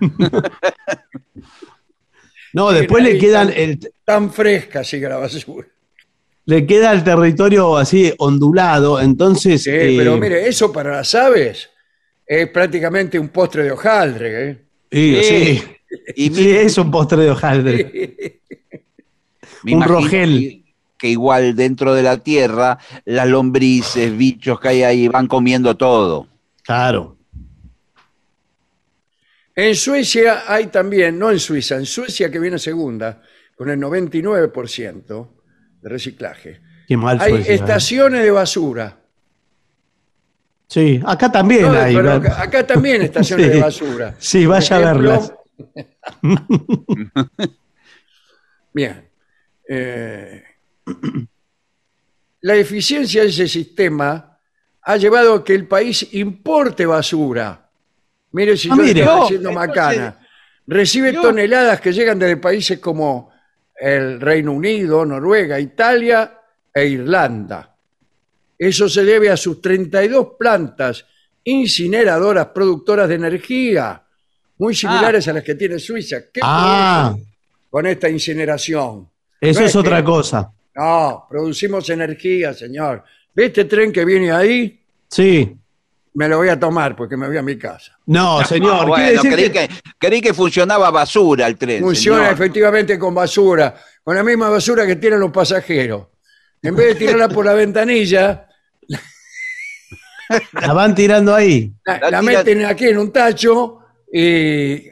no, después le quedan están. el, Tan fresca sigue la basura. le queda el territorio así ondulado, entonces Sí, eh, pero mire, eso para las aves es prácticamente un postre de hojaldre. ¿eh? sí, Sí. sí, Y sí, es un postre de hojaldre. me un imagino rogel. Que, igual dentro de la tierra, las lombrices, bichos que hay ahí van comiendo todo. Claro. En Suecia hay también, no en Suiza, en Suecia que viene segunda, con el 99% de reciclaje. Qué mal Hay Suecia, ¿eh? estaciones de basura. Sí, acá también No, hay. acá, acá también estaciones Sí. de basura. Sí, vaya a verlas. Bien. Eh, la eficiencia de ese sistema ha llevado a que el país importe basura. Mire si Ah, yo le mire. estoy No, haciendo macana. Recibe toneladas que llegan desde países como el Reino Unido, Noruega, Italia e Irlanda. Eso se debe a sus 32 plantas incineradoras productoras de energía, muy similares a las que tiene Suiza. ¿Qué Ah, con esta incineración? eso No es otra cosa. No, producimos energía, señor. ¿Ve este tren que viene ahí? Sí. Me lo voy a tomar porque me voy a mi casa. No, señor, Ah, quiere bueno, decir creí que- que... creí que funcionaba basura el tren. Funciona señor. efectivamente con basura, con la misma basura que tienen los pasajeros. En vez de tirarla por la ventanilla, la van tirando ahí. la, La la tira- meten aquí en un tacho y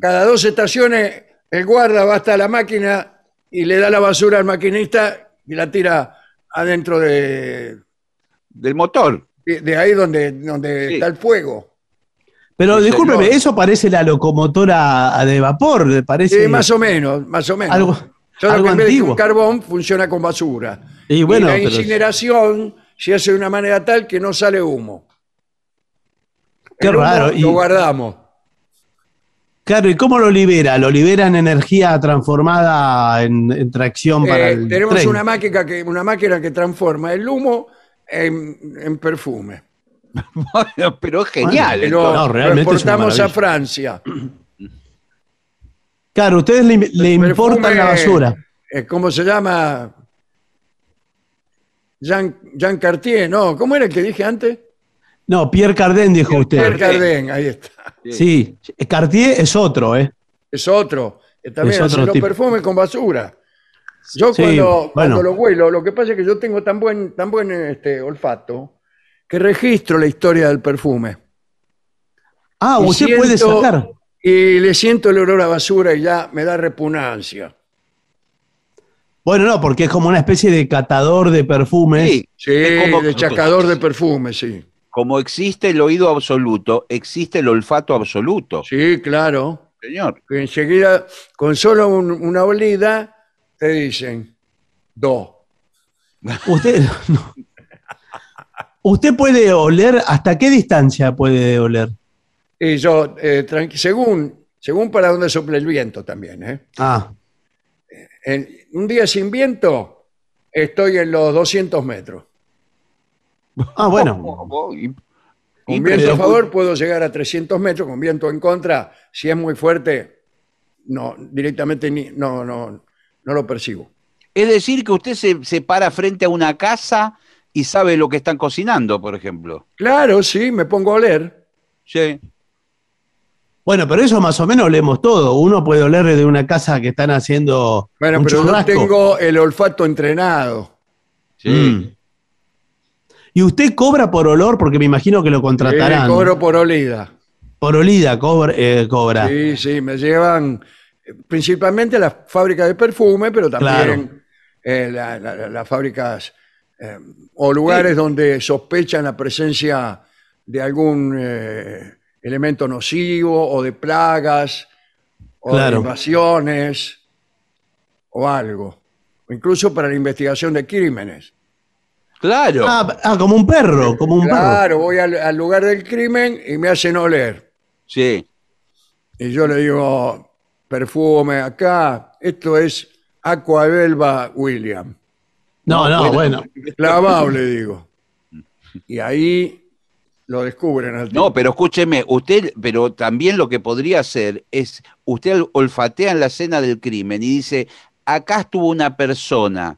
cada dos estaciones el guarda va hasta la máquina y le da la basura al maquinista y la tira adentro de, Del motor. de- de ahí donde, donde Sí. está el fuego. Pero discúlpeme, señor. eso parece la locomotora de vapor, parece Sí, más o menos, más o menos. algo, Solo algo que en vez de carbón funciona con basura. Y bueno, la pero- incineración se hace de una manera tal que no sale humo. Qué El humo raro, y- Lo guardamos. Claro, ¿y cómo lo libera? ¿Lo libera en energía transformada en, en tracción para Eh, el tenemos tren? una máquina, que, una máquina que transforma el humo en, en perfume. Bueno, pero es genial. Entonces. lo, no, lo es a. Francia. Claro, ustedes le, le importan la basura. eh, ¿Cómo se llama? Jean, Jean Cartier, ¿no? ¿Cómo era el que dije antes? No, Pierre Cardin dijo usted. Pierre Cardin, ahí está. Sí, Cartier es otro, ¿eh? Es otro. también Es hace otro los tipo. perfumes con basura. Yo Sí, cuando, cuando bueno. lo huelo, lo que pasa es que yo tengo tan buen, tan buen este, olfato que registro la historia del perfume. Ah, Y usted puede sacar. Y le siento el olor a basura y ya me da repugnancia. Bueno, no, porque es como una especie de catador de perfumes. Sí, Sí, Es como- de chacador de perfume, sí. Como existe el oído absoluto, existe el olfato absoluto. Sí, claro. Señor. Que enseguida, con solo un- una olida, te dicen, do. Usted, no. usted puede oler, ¿hasta qué distancia puede oler? Y yo, eh, tranqui- según, según para dónde sopla el viento también, ¿eh? Ah, En un día sin viento, estoy en los 200 metros. Ah bueno. Con viento a favor puedo llegar a 300 metros, con viento en contra, si es muy fuerte, no, directamente ni- no, no, no lo percibo. Es decir, que usted se, se para frente a una casa y sabe lo que están cocinando, por ejemplo. Claro, sí, me pongo a oler. Sí. Bueno, pero eso más o menos olemos todo. Uno puede oler de una casa que están haciendo Bueno, un pero yo tengo el olfato entrenado. Sí. Mm. Y usted cobra por olor, porque me imagino que lo contratarán. cobro por olida. Por olida cobra. eh, cobra. Sí, sí, me llevan principalmente las fábricas de perfume, pero también Claro. eh, la- la- la- las fábricas eh, o lugares donde sospechan la presencia de algún eh, elemento nocivo o de plagas o Claro. de invasiones o algo. O incluso para la investigación de crímenes. Claro. Ah, ah, como un perro, como un perro. Claro, voy al, al lugar del crimen y me hacen oler. Sí. Y yo le digo, perfume acá, esto es Aquabelva William. No, no, bueno. Lavado, le digo. Y ahí lo descubren al. No, pero escúcheme, usted, pero también lo que podría hacer es, usted olfatea en la escena del crimen y dice, acá estuvo una persona,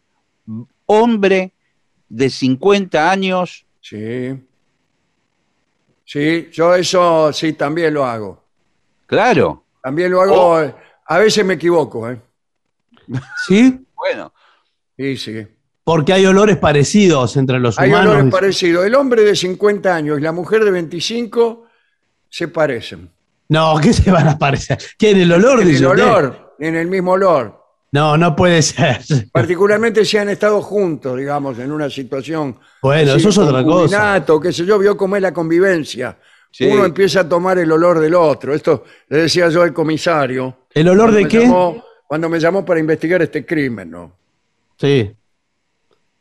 hombre de 50 años, Sí. Sí, yo eso sí también lo hago. claro, También lo hago. eh, A veces me equivoco, ¿eh? ¿Sí? bueno, Sí, sí. Porque hay olores parecidos entre los Hay humanos. olores parecidos. El hombre de 50 años y la mujer de 25 se parecen. No, ¿qué se van a parecer? ¿Qué en el olor? En el dice usted? olor, en el mismo olor. No, no puede ser. Particularmente si han estado juntos, digamos, en una situación. Bueno, así, eso es otra cosa. qué sé yo, vio cómo es la convivencia. Sí. Uno empieza a tomar el olor del otro. Esto le decía yo al comisario. ¿El olor cuando de me qué? llamó- cuando me llamó para investigar este crimen, ¿no? Sí.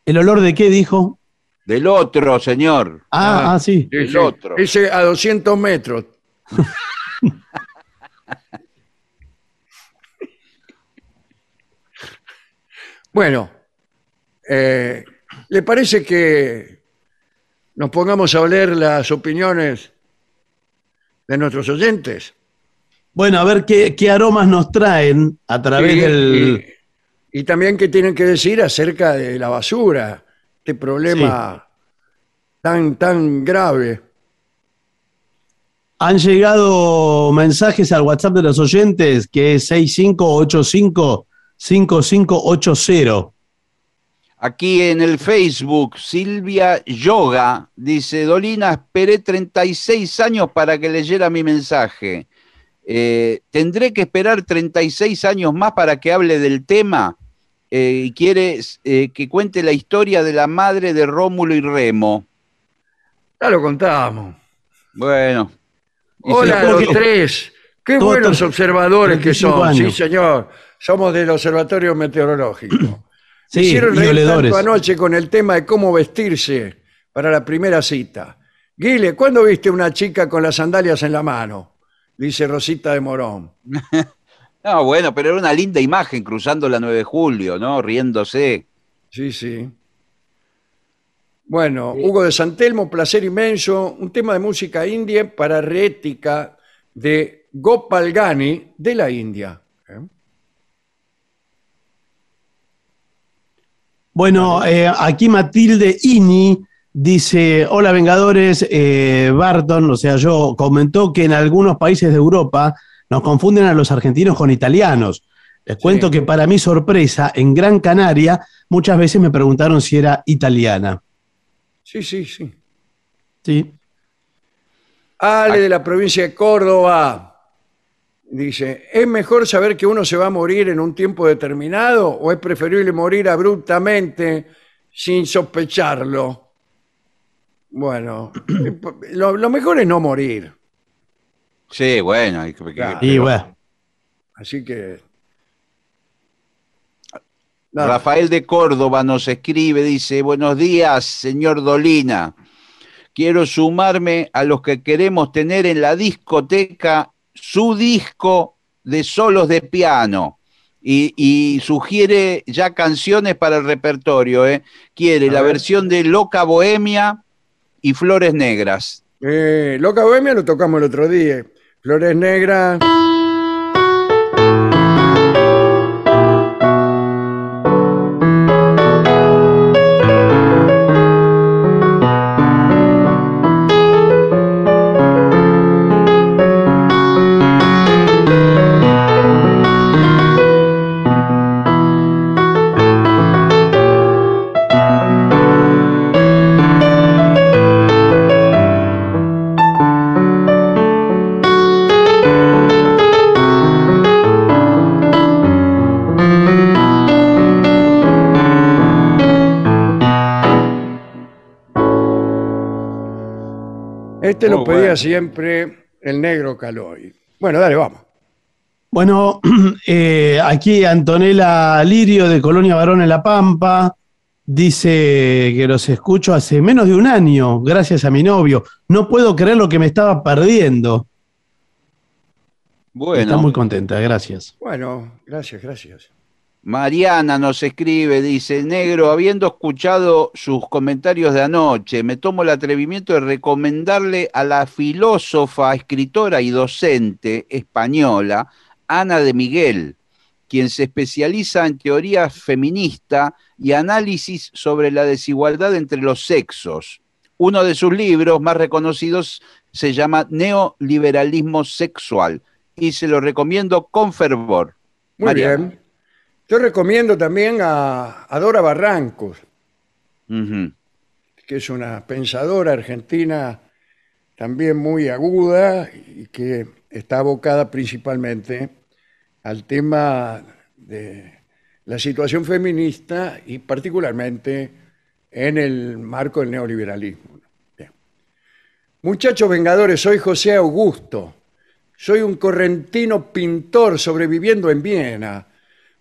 ¿El olor de qué dijo? del otro, señor. Ah, ah, sí. Sí, El sí. otro. Dice a 200 metros. bueno, eh, ¿le parece que nos pongamos a leer las opiniones de nuestros oyentes? Bueno, a ver qué, qué aromas nos traen a través Sí, del. y, y también qué tienen que decir acerca de la basura, este problema tan, tan grave. Han llegado mensajes al WhatsApp de los oyentes que es 6585-5580. Aquí en el Facebook, Silvia Yoga dice, Dolina, esperé 36 años para que leyera mi mensaje. Eh, ¿Tendré que esperar 36 años más para que hable del tema? Eh, y quiere eh, que cuente la historia de la madre de Rómulo y Remo. Ya lo contábamos. Bueno. Hola, lo- los tres. Qué buenos observadores que 35 son. años. Sí, señor. Somos del Observatorio Meteorológico. Sí, Hicieron y reír oledores. tanto anoche con el tema de cómo vestirse para la primera cita. Guile, ¿cuándo viste una chica con las sandalias en la mano? Dice Rosita de Morón. No, bueno, pero era una linda imagen cruzando la 9 de julio, ¿no? Riéndose. Sí, sí. Bueno, Hugo de Santelmo, placer inmenso. Un tema de música india para rética de Gopal Gani de la India. ¿Eh? Bueno, eh, aquí Matilde Ini dice: Hola, Vengadores. eh, Barton, o sea, yo, comentó que en algunos países de Europa nos confunden a los argentinos con italianos. Les cuento que, para mi sorpresa, en Gran Canaria muchas veces me preguntaron si era italiana. Sí, sí, sí. Sí. Ale de la provincia de Córdoba dice, ¿es mejor saber que uno se va a morir en un tiempo determinado o es preferible morir abruptamente sin sospecharlo? Bueno, eh, lo, lo mejor es no morir. Sí, bueno. hay que- Claro. Y bueno. Así que... Nada. Rafael de Córdoba nos escribe, dice, buenos días, señor Dolina. Quiero sumarme a los que queremos tener en la discoteca su disco de solos de piano. Y, y sugiere ya canciones para el repertorio. ¿eh? Quiere la ver. versión de Loca Bohemia y Flores Negras. Eh, Loca Bohemia lo tocamos el otro día. Flores Negras. Este lo Muy pedía bueno. siempre el negro Caloy. Bueno, dale, vamos. Bueno, eh, aquí Antonella Lirio de Colonia Varón en La Pampa dice que los escucho hace menos de un año, gracias a mi novio. No puedo creer lo que me estaba perdiendo. Está Bueno, muy contenta, gracias. Bueno, gracias, gracias. Mariana nos escribe, dice, negro, habiendo escuchado sus comentarios de anoche, me tomo el atrevimiento de recomendarle a la filósofa, escritora y docente española, Ana de Miguel, quien se especializa en teoría feminista y análisis sobre la desigualdad entre los sexos. Uno de sus libros más reconocidos se llama Neoliberalismo Sexual y se lo recomiendo con fervor. Muy Mariana. bien. Yo recomiendo también a, a Dora Barrancos, Ujú. que es una pensadora argentina también muy aguda y que está abocada principalmente al tema de la situación feminista y particularmente en el marco del neoliberalismo. Bien. Muchachos vengadores, soy José Augusto. Soy un correntino pintor sobreviviendo en Viena.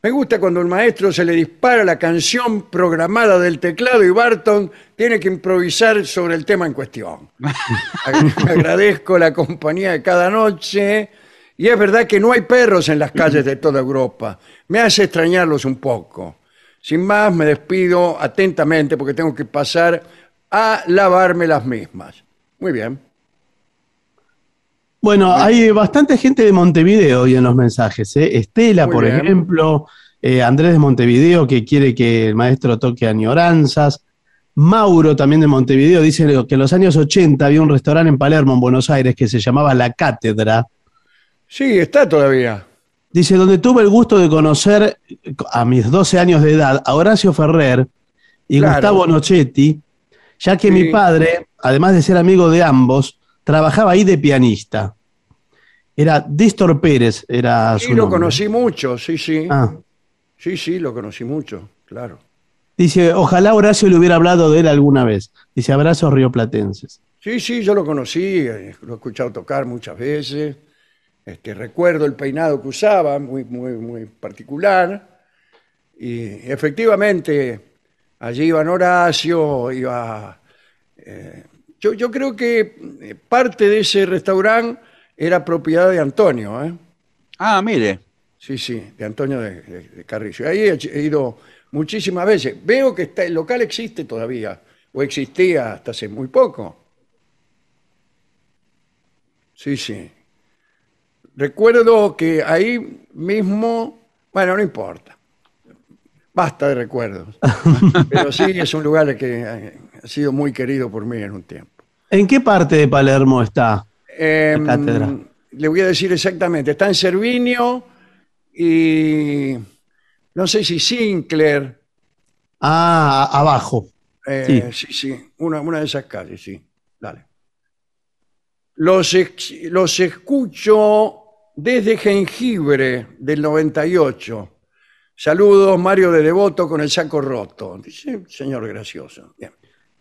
Me gusta cuando el maestro se le dispara la canción programada del teclado y Barton tiene que improvisar sobre el tema en cuestión. Ag- Agradezco la compañía de cada noche y es verdad que no hay perros en las calles de toda Europa. Me hace extrañarlos un poco. Sin más, me despido atentamente porque tengo que pasar a lavarme las mismas. Muy bien. Bueno, hay bastante gente de Montevideo hoy en los mensajes. ¿eh? Estela, Muy por bien. ejemplo, eh, Andrés de Montevideo, que quiere que el maestro toque añoranzas. Mauro, también de Montevideo, dice que en los años 80 había un restaurante en Palermo, en Buenos Aires, que se llamaba La Cátedra. Sí, está todavía. Dice, donde tuve el gusto de conocer a mis 12 años de edad a Horacio Ferrer y Claro. Gustavo Nochetti, ya que Sí. mi padre, además de ser amigo de ambos, trabajaba ahí de pianista. Era Dístor Pérez, era Sí, su lo nombre. conocí mucho, sí, sí. Ah. Sí, sí, lo conocí mucho, claro. Dice, ojalá Horacio le hubiera hablado de él alguna vez. Dice, abrazos rioplatenses. Sí, sí, yo lo conocí, eh, lo he escuchado tocar muchas veces. Este, recuerdo el peinado que usaba, muy, muy, muy particular. Y efectivamente, allí iba Horacio, iba... eh, yo, yo creo que eh, parte de ese restaurante era propiedad de Antonio, ¿eh? Ah, mire. Sí, sí, de Antonio de, de-. Ahí he, he ido muchísimas veces. Veo que está, el local existe todavía, o existía hasta hace muy poco. Sí, sí. Recuerdo que ahí mismo, bueno, no importa. Basta de recuerdos. Pero sí, es un lugar que eh, ha sido muy querido por mí en un tiempo. ¿En qué parte de Palermo está? Em, cátedra. le voy a decir exactamente. Está en Servinio y no sé si Sinclair. Ah, abajo. eh, sí, sí, una, una de esas calles, sí. Dale. Los, ex- los escucho desde Jengibre del 98. Saludos, Mario de Devoto con el saco roto. Dice, señor gracioso. Bien.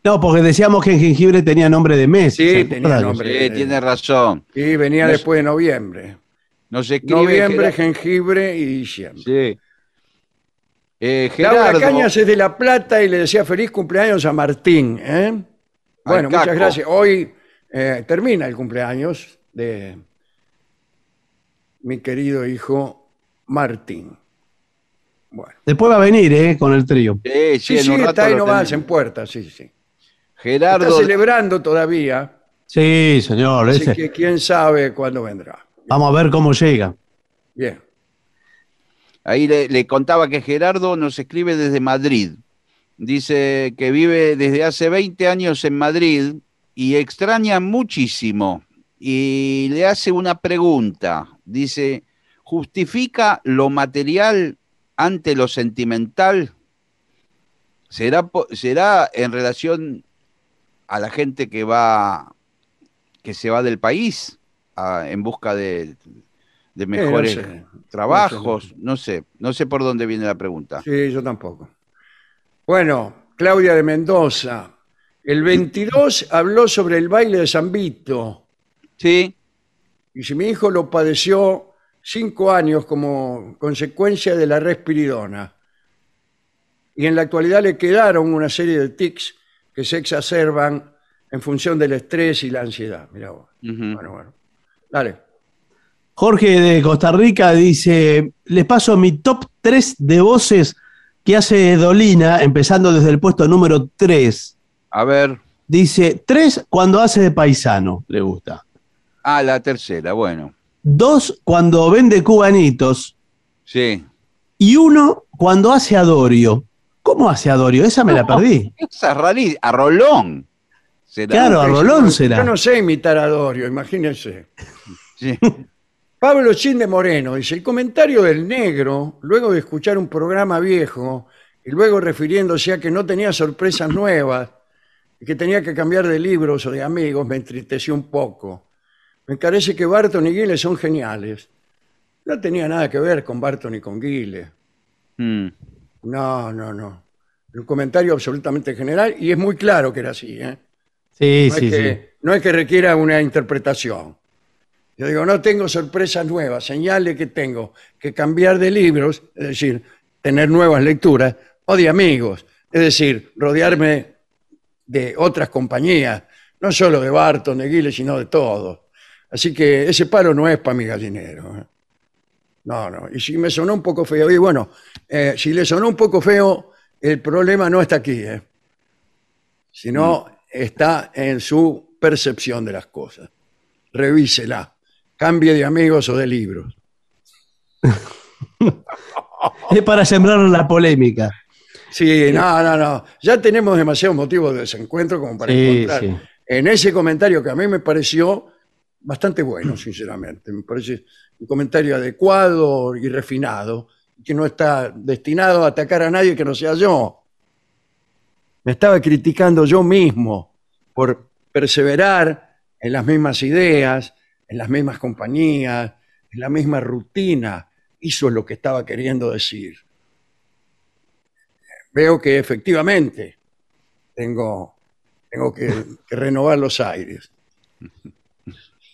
No, porque decíamos que en jengibre tenía nombre de mes. Sí, ¿se tenía nombre. Sí, tiene razón. Y venía Nos- después de noviembre. Nos escribe Noviembre, jengibre y diciembre. Sí. Eh, Laura Gerardo, Cañas es de La Plata y le decía feliz cumpleaños a Martín. ¿eh? Bueno, muchas gracias. Hoy eh, termina el cumpleaños de mi querido hijo Martín. Bueno. Después va a venir, ¿eh? Con el trío. Sí, sí, Sí, en sí, un rato está ahí nomás en puerta, sí, sí. Está Gerardo, celebrando todavía, Sí, señor. así ese. que quién sabe cuándo vendrá. Vamos a ver cómo llega. Bien. ahí le, le contaba que Gerardo nos escribe desde Madrid. Dice que vive desde hace 20 años en Madrid y extraña muchísimo. Y le hace una pregunta. Dice, ¿justifica lo material ante lo sentimental? ¿Será, será en relación a la gente que va, que se va del país a- en busca de, de no mejores sé. trabajos? No sé, no sé por dónde viene la pregunta. Sí, yo tampoco. Bueno, Claudia de Mendoza. El 22 habló sobre el baile de San Vito. Sí. Y si mi hijo lo padeció cinco años como consecuencia de la respiridona. Y en la actualidad le quedaron una serie de tics que se exacerban en función del estrés y la ansiedad. Mira vos. Bueno, bueno. Dale. Jorge de Costa Rica dice, les paso mi top 3 de voces que hace Dolina, empezando desde el puesto número 3. A ver. Dice, 3 cuando hace de paisano, le gusta. Ah, la tercera, bueno. 2 cuando vende cubanitos. Sí. Y uno cuando hace a Dorio. ¿Cómo hace a Dorio? Esa me la perdí. Esa es rarísima. A Rolón. Será. Claro, a Rolón Yo será. no sé imitar a Dorio, imagínense. Sí. Pablo Chin de Moreno dice, el comentario del negro, luego de escuchar un programa viejo y luego refiriéndose a que no tenía sorpresas nuevas y que tenía que cambiar de libros o de amigos, me entristeció un poco. Me parece que Barton y Guile son geniales. No tenía nada que ver con Barton y con Guile. Mm. No, no, no. Un comentario absolutamente general y es muy claro que era así. ¿eh? Sí, no, sí, es sí. que, no es que requiera una interpretación. Yo digo, no tengo sorpresas nuevas, señale que tengo que cambiar de libros, es decir, tener nuevas lecturas, o de amigos, es decir, rodearme de otras compañías, no solo de Barton, de Guile, sino de todos. Así que ese palo no es para mi gallinero. ¿eh? No, no. Y si me sonó un poco feo, y bueno, eh, si le sonó un poco feo, el problema no está aquí, ¿eh? sino está en su percepción de las cosas. Revísela. Cambie de amigos o de libros. Es para sembrar la polémica. Sí, no, no, no. Ya tenemos demasiados motivos de desencuentro como para Sí, encontrar sí. en ese comentario que a mí me pareció bastante bueno, sinceramente. Me parece un comentario adecuado y refinado, que no está destinado a atacar a nadie que no sea yo. Me estaba criticando yo mismo por perseverar en las mismas ideas, en las mismas compañías, en la misma rutina. Eso es lo que estaba queriendo decir. Veo que efectivamente tengo, tengo que, que renovar los aires.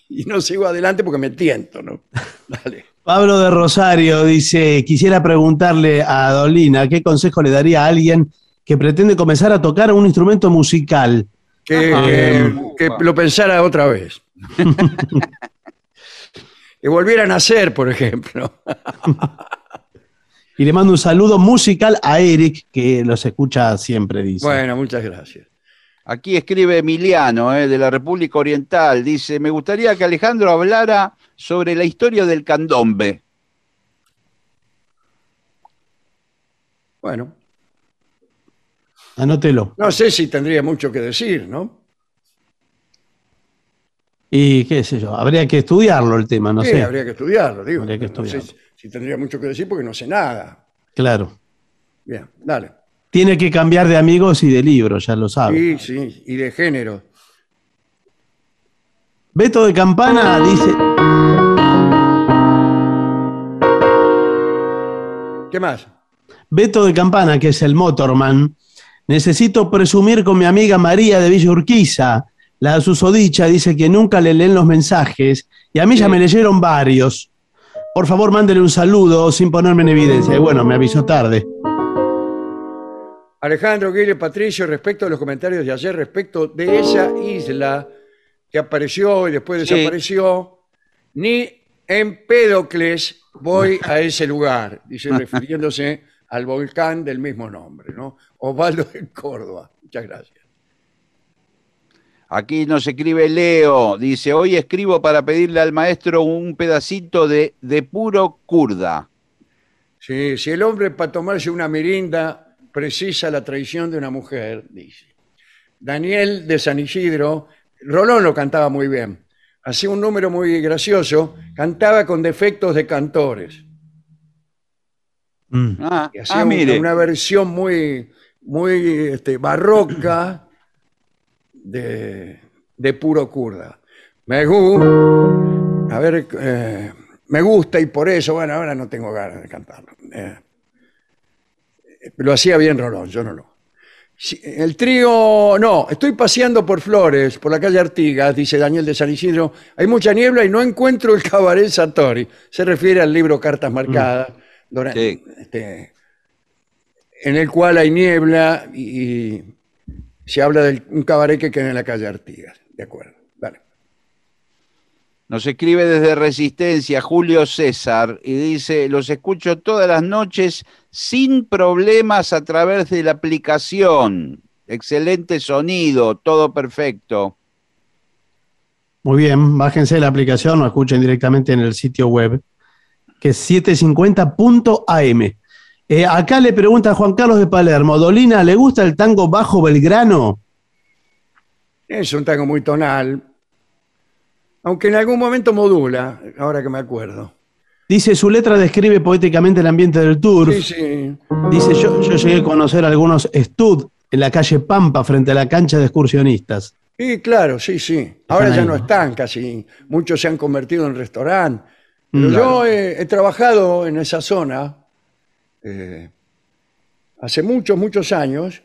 Y no sigo adelante porque me tiento, ¿no? Dale. Pablo de Rosario dice, quisiera preguntarle a Dolina, ¿qué consejo le daría a alguien que pretende comenzar a tocar un instrumento musical? Que, Ah, que lo pensara otra vez. que volviera a nacer, por ejemplo. Y le mando un saludo musical a Eric, que los escucha siempre, dice. Bueno, muchas gracias. Aquí escribe Emiliano, eh, de la República Oriental. Dice, me gustaría que Alejandro hablara sobre la historia del candombe. Bueno, Anótelo. no sé si tendría mucho que decir, ¿no? Y qué sé yo, habría que estudiarlo el tema, no Sí, sé. habría que estudiarlo, digo. Habría que No sé estudiarlo. si, si tendría mucho que decir porque no sé nada. Claro. Bien, dale. Tiene que cambiar de amigos y de libros, ya lo sabe. Sí, sí, y de género. Beto de Campana dice, ¿Qué más? Beto de Campana, que es el motorman, necesito presumir con mi amiga María de Villa Urquiza. La susodicha dice que nunca le leen los mensajes y a mí ya me leyeron varios. Por favor, mándele un saludo sin ponerme en evidencia. Y bueno, me avisó tarde. Alejandro Guille Patricio, respecto a los comentarios de ayer, respecto de esa isla que apareció y después Sí. desapareció, ni en Pédocles voy a ese lugar, dice refiriéndose al volcán del mismo nombre, ¿no? Osvaldo de Córdoba. Muchas gracias. Aquí nos escribe Leo. Dice, hoy escribo para pedirle al maestro un pedacito de, de puro kurda. Sí, si el hombre para tomarse una mirinda precisa la traición de una mujer, dice. Daniel de San Isidro, Rolón lo cantaba muy bien. Hacía un número muy gracioso, cantaba con defectos de cantores. Mm. Ah, Y hacía ah, mire. una versión muy, muy este, barroca de, de puro kurda. Me gusta, a ver, eh, me gusta y por eso, bueno, ahora no tengo ganas de cantarlo. Eh, lo hacía bien Rolón, yo no lo. Sí, El trío, no, estoy paseando por Flores, por la calle Artigas, dice Daniel de San Isidro. Hay mucha niebla y no encuentro el cabaret Satori. Se refiere al libro Cartas Marcadas, dora- Sí. este, en el cual hay niebla y, y se habla de un cabaret que queda en la calle Artigas. De acuerdo. Nos escribe desde Resistencia Julio César y dice, los escucho todas las noches sin problemas a través de la aplicación. Excelente sonido, todo perfecto. Muy bien, bájense la aplicación o escuchen directamente en el sitio web, que es 750.am. Eh, acá le pregunta Juan Carlos de Palermo, Dolina, ¿le gusta el tango bajo Belgrano? Es un tango muy tonal, aunque en algún momento modula, ahora que me acuerdo. Dice, su letra describe poéticamente el ambiente del tour. Sí, sí. Dice, yo, yo llegué a conocer algunos stud en la calle Pampa frente a la cancha de excursionistas. Sí, claro, sí, sí. Ahora ya no están casi. Muchos se han convertido en restaurante. Pero Mm. yo he, he trabajado en esa zona eh, hace muchos, muchos años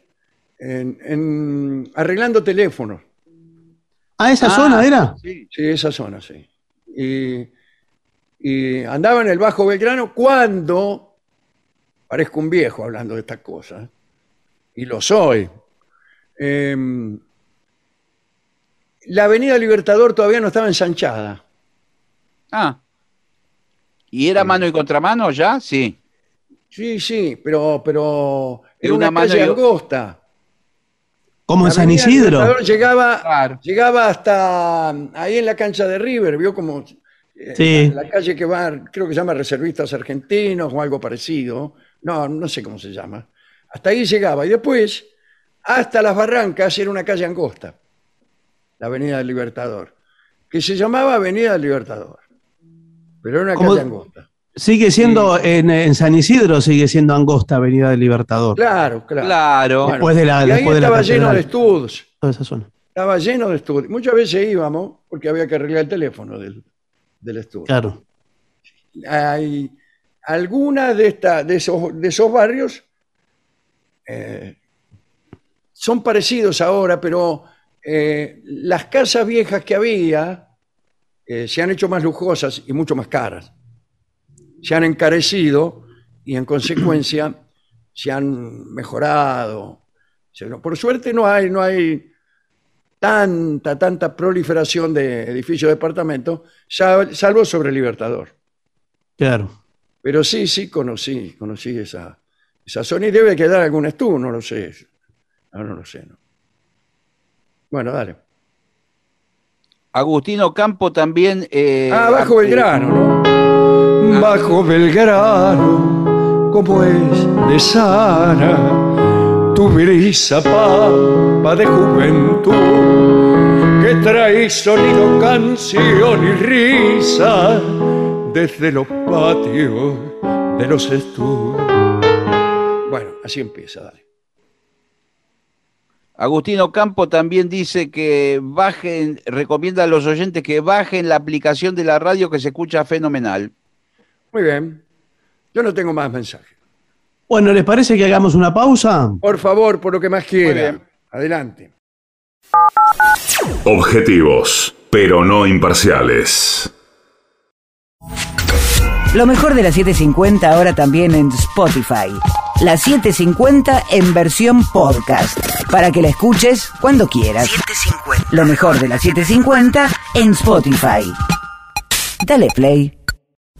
en, en- arreglando teléfonos. ¿Ah, esa Ah, zona era? Sí. Sí, esa zona, sí. Y, y andaba en el Bajo Belgrano cuando, parezco un viejo hablando de estas cosas, y lo soy. em, la Avenida Libertador todavía no estaba ensanchada. Ah. ¿Y era mano y contramano ya? Sí. Sí, sí, pero, pero era una una, calle mano y o- angosta. Como en San Isidro. Libertador llegaba, Claro. llegaba hasta ahí en la cancha de River, vio como eh, Sí. la, la calle que va, creo que se llama Reservistas Argentinos o algo parecido. No, no sé cómo se llama. Hasta ahí llegaba. Y después, hasta las barrancas, era una calle angosta, la Avenida del Libertador, que se llamaba Avenida del Libertador. Pero era una ¿Cómo? calle angosta. Sigue siendo, en, en San Isidro sigue siendo Angosta Avenida del Libertador. Claro, claro. Claro. Después de la- y ahí después de la estaba lleno de estudios. Toda esa zona. Estaba lleno de estudios. Muchas veces íbamos porque había que arreglar el teléfono del, del estudio. Claro. Hay algunas de, esta- de, esos, de esos barrios eh, son parecidos ahora, pero eh, las casas viejas que había eh, se han hecho más lujosas y mucho más caras. Se han encarecido y en consecuencia se han mejorado. Por suerte no hay, no hay tanta, tanta proliferación de edificios de departamentos, sal- salvo sobre el Libertador. Claro. Pero sí, sí, conocí, conocí esa, esa zona y debe quedar algún estudio, no lo sé. No, no lo sé. no. Bueno, dale. Agustino Campo también. eh, ah, Bajo eh, Belgrano, ¿no? Bajo Belgrano, como es de sana, tu brisa pampa de juventud, que trae sonido, canción y risa desde los patios de los estudios. Bueno, así empieza, dale. Agustino Campo también dice que bajen, recomienda a los oyentes que bajen la aplicación de la radio que se escucha fenomenal. Muy bien. Yo no tengo más mensajes. Bueno, ¿les parece que hagamos una pausa? Por favor, por lo que más quiera. Adelante. Objetivos, pero no imparciales. Lo mejor de la 750 ahora también en Spotify. La 750 en versión podcast. Para que la escuches cuando quieras. Lo mejor de la 750 en Spotify. Dale play.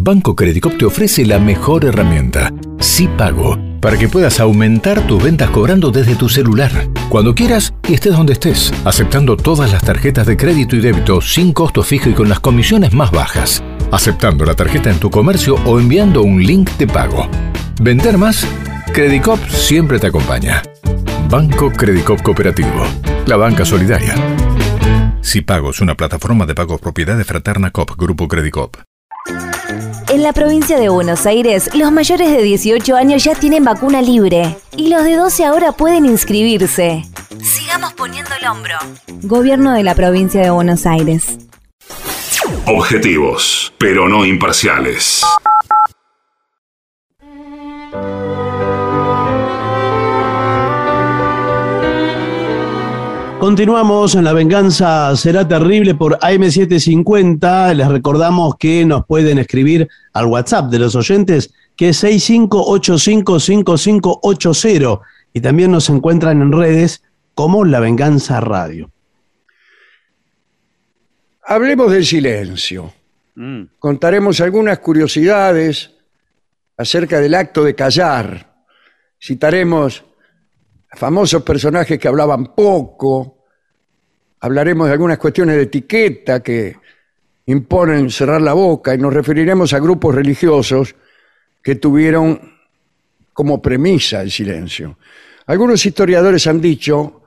Banco Credicop te ofrece la mejor herramienta, Sí Pago, para que puedas aumentar tus ventas cobrando desde tu celular, cuando quieras y estés donde estés, aceptando todas las tarjetas de crédito y débito sin costo fijo y con las comisiones más bajas, aceptando la tarjeta en tu comercio o enviando un link de pago. ¿Vender más? Credicop siempre te acompaña. Banco Credicop Cooperativo, la banca solidaria. Si Pago es una plataforma de pagos propiedad de Fraterna Cop, Grupo Credicop. En la provincia de Buenos Aires, los mayores de 18 años ya tienen vacuna libre y los de 12 ahora pueden inscribirse. Sigamos poniendo el hombro. Gobierno de la provincia de Buenos Aires. Objetivos, pero no imparciales. Continuamos en La Venganza Será Terrible por AM750. Les recordamos que nos pueden escribir al WhatsApp de los oyentes, que es 65855580. Y también nos encuentran en redes como La Venganza Radio. Hablemos del silencio. Mm. Contaremos algunas curiosidades acerca del acto de callar. Citaremos famosos personajes que hablaban poco. Hablaremos de algunas cuestiones de etiqueta que imponen cerrar la boca y nos referiremos a grupos religiosos que tuvieron como premisa el silencio. Algunos historiadores han dicho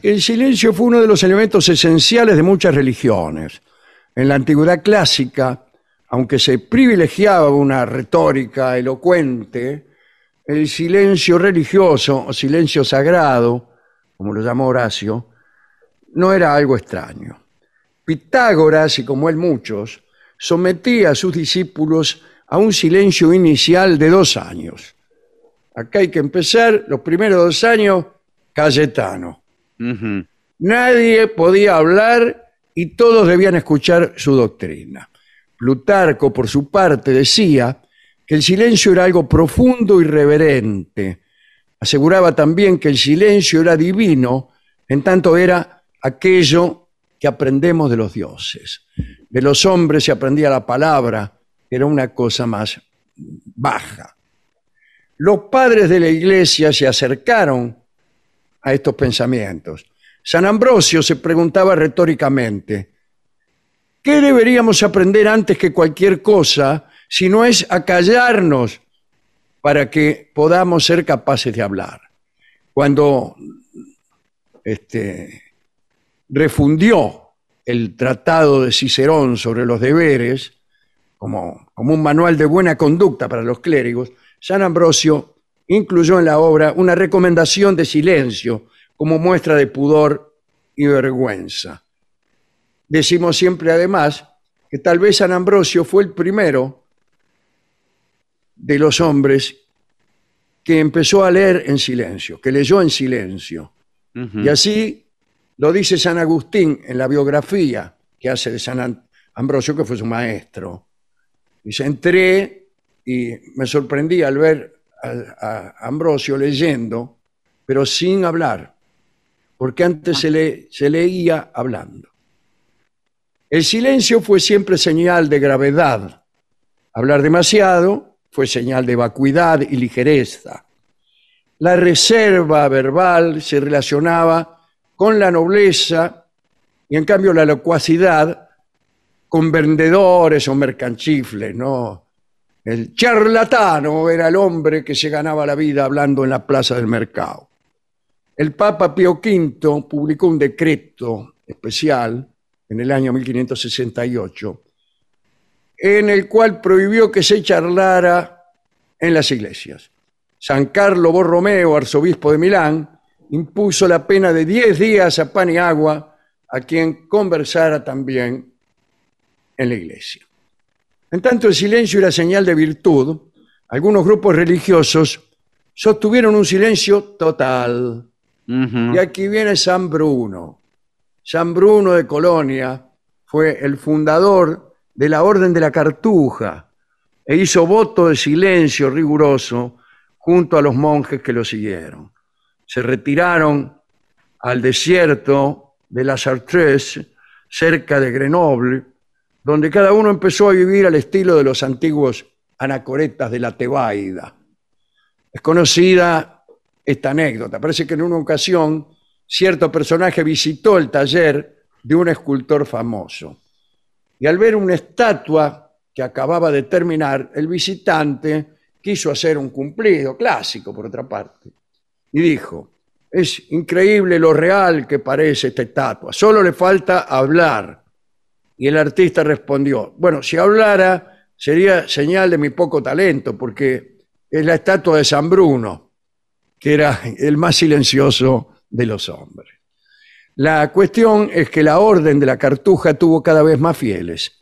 que el silencio fue uno de los elementos esenciales de muchas religiones. En la antigüedad clásica, aunque se privilegiaba una retórica elocuente, el silencio religioso o silencio sagrado, como lo llamó Horacio, no era algo extraño. Pitágoras, y como él muchos, sometía a sus discípulos a un silencio inicial de dos años. Acá hay que empezar, los primeros dos años, Cayetano. Nadie podía hablar y todos debían escuchar su doctrina. Plutarco, por su parte, decía que el silencio era algo profundo y reverente. Aseguraba también que el silencio era divino, en tanto era aquello que aprendemos de los dioses. De los hombres se aprendía la palabra, que era una cosa más baja. Los padres de la iglesia se acercaron a estos pensamientos. San Ambrosio se preguntaba retóricamente, ¿qué deberíamos aprender antes que cualquier cosa si no es a callarnos para que podamos ser capaces de hablar? Cuando este, refundió el tratado de Cicerón sobre los deberes, como, como un manual de buena conducta para los clérigos, San Ambrosio incluyó en la obra una recomendación de silencio como muestra de pudor y vergüenza. Decimos siempre además que tal vez San Ambrosio fue el primero de los hombres que empezó a leer en silencio, que leyó en silencio. Y así lo dice San Agustín en la biografía que hace de San An- Ambrosio, que fue su maestro. Dice, entré y me sorprendí al ver a, a Ambrosio leyendo, pero sin hablar, porque antes se, le- se leía hablando. El silencio fue siempre señal de gravedad. Hablar demasiado fue señal de vacuidad y ligereza. La reserva verbal se relacionaba con la nobleza y en cambio la locuacidad con vendedores o mercanchifles, ¿no? El charlatano era el hombre que se ganaba la vida hablando en la plaza del mercado. El Papa Pío V publicó un decreto especial en el año 1568 en el cual prohibió que se charlara en las iglesias. San Carlo Borromeo, arzobispo de Milán, impuso la pena de 10 días a pan y agua a quien conversara también en la iglesia. En tanto el silencio era señal de virtud, algunos grupos religiosos sostuvieron un silencio total. Y aquí viene San Bruno. San Bruno de Colonia fue el fundador de la Orden de la Cartuja e hizo voto de silencio riguroso junto a los monjes que lo siguieron. Se retiraron al desierto de la Chartreuse, cerca de Grenoble, donde cada uno empezó a vivir al estilo de los antiguos anacoretas de la Tebaida. Es conocida esta anécdota. Parece que en una ocasión cierto personaje visitó el taller de un escultor famoso. Y al ver una estatua que acababa de terminar, el visitante quiso hacer un cumplido, clásico por otra parte, y dijo, es increíble lo real que parece esta estatua. Solo le falta hablar. Y el artista respondió, bueno, si hablara sería señal de mi poco talento, porque es la estatua de San Bruno, que era el más silencioso de los hombres. La cuestión es que la orden de la cartuja tuvo cada vez más fieles.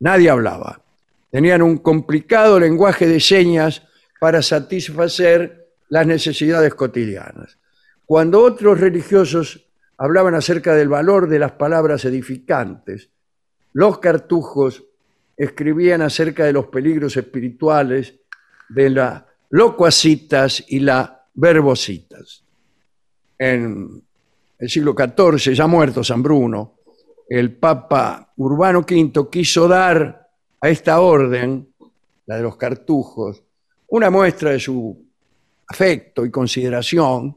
Nadie hablaba. Tenían un complicado lenguaje de señas para satisfacer las necesidades cotidianas. Cuando otros religiosos hablaban acerca del valor de las palabras edificantes, los cartujos escribían acerca de los peligros espirituales de la locuacitas y la verbositas. En el siglo XIV, ya muerto San Bruno, el Papa Urbano V quiso dar a esta orden, la de los cartujos, una muestra de su afecto y consideración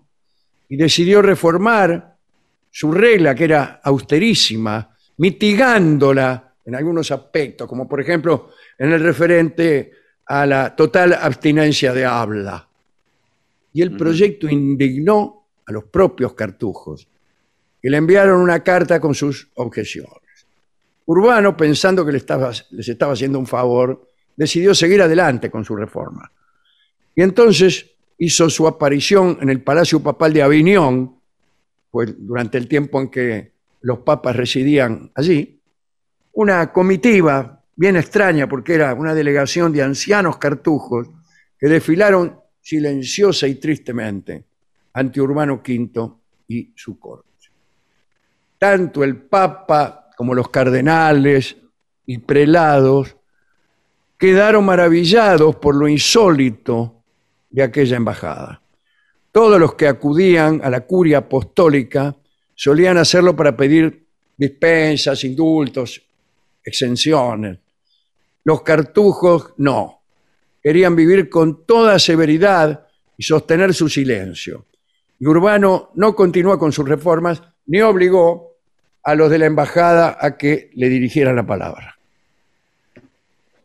y decidió reformar su regla, que era austerísima, mitigándola en algunos aspectos, como por ejemplo en el referente a la total abstinencia de habla. Y el proyecto indignó a los propios cartujos, que le enviaron una carta con sus objeciones. Urbano, pensando que les estaba, les estaba haciendo un favor, decidió seguir adelante con su reforma. Y entonces hizo su aparición en el Palacio Papal de Aviñón, pues durante el tiempo en que los papas residían allí, una comitiva bien extraña porque era una delegación de ancianos cartujos que desfilaron silenciosa y tristemente ante Urbano V y su corte. Tanto el papa como los cardenales y prelados quedaron maravillados por lo insólito de aquella embajada. Todos los que acudían a la curia apostólica solían hacerlo para pedir dispensas, indultos, exenciones. Los cartujos no. Querían vivir con toda severidad y sostener su silencio. Y Urbano no continuó con sus reformas ni obligó a los de la embajada a que le dirigieran la palabra.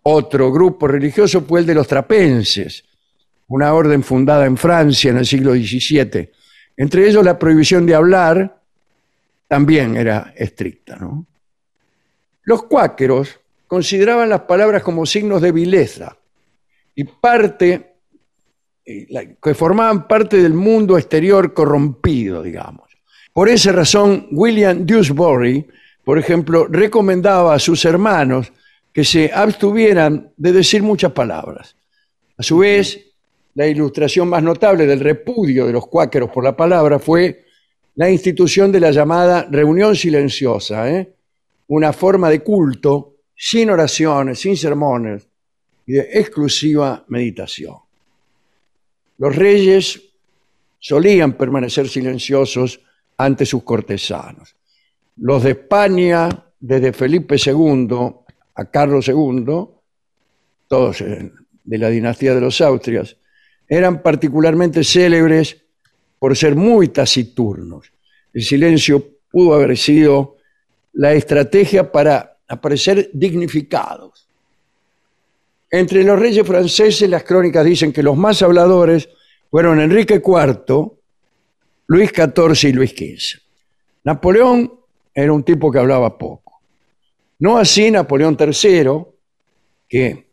Otro grupo religioso fue el de los trapenses, una orden fundada en Francia en el siglo XVII. Entre ellos la prohibición de hablar también era estricta. Los cuáqueros consideraban las palabras como signos de vileza y parte que formaban parte del mundo exterior corrompido, digamos. Por esa razón, William Dewsbury, por ejemplo, recomendaba a sus hermanos que se abstuvieran de decir muchas palabras. A su vez, la ilustración más notable del repudio de los cuáqueros por la palabra fue la institución de la llamada reunión silenciosa, ¿eh? una forma de culto sin oraciones, sin sermones y de exclusiva meditación. Los reyes solían permanecer silenciosos ante sus cortesanos. Los de España, desde Felipe II a Carlos II, todos de la dinastía de los Austrias, eran particularmente célebres por ser muy taciturnos. El silencio pudo haber sido la estrategia para aparecer dignificados. Entre los reyes franceses las crónicas dicen que los más habladores fueron Enrique IV, Luis XIV y Luis XV. Napoleón era un tipo que hablaba poco. No así Napoleón III, que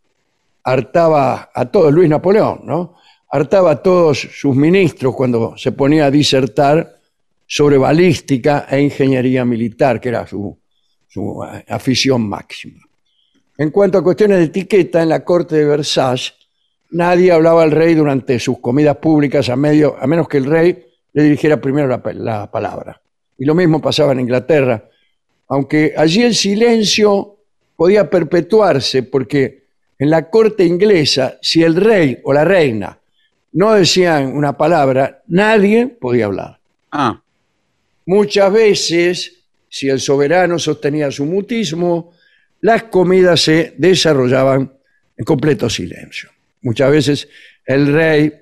hartaba a todos, Luis Napoleón, ¿no? hartaba a todos sus ministros cuando se ponía a disertar sobre balística e ingeniería militar, que era su, eh, afición máxima. En cuanto a cuestiones de etiqueta, en la corte de Versailles nadie hablaba al rey durante sus comidas públicas a, medio, a menos que el rey le dirigiera primero la, la palabra. Y lo mismo pasaba en Inglaterra, aunque allí el silencio podía perpetuarse porque en la corte inglesa, si el rey o la reina no decían una palabra, nadie podía hablar. Ah, Muchas veces, si el soberano sostenía su mutismo, las comidas se desarrollaban en completo silencio. Muchas veces el rey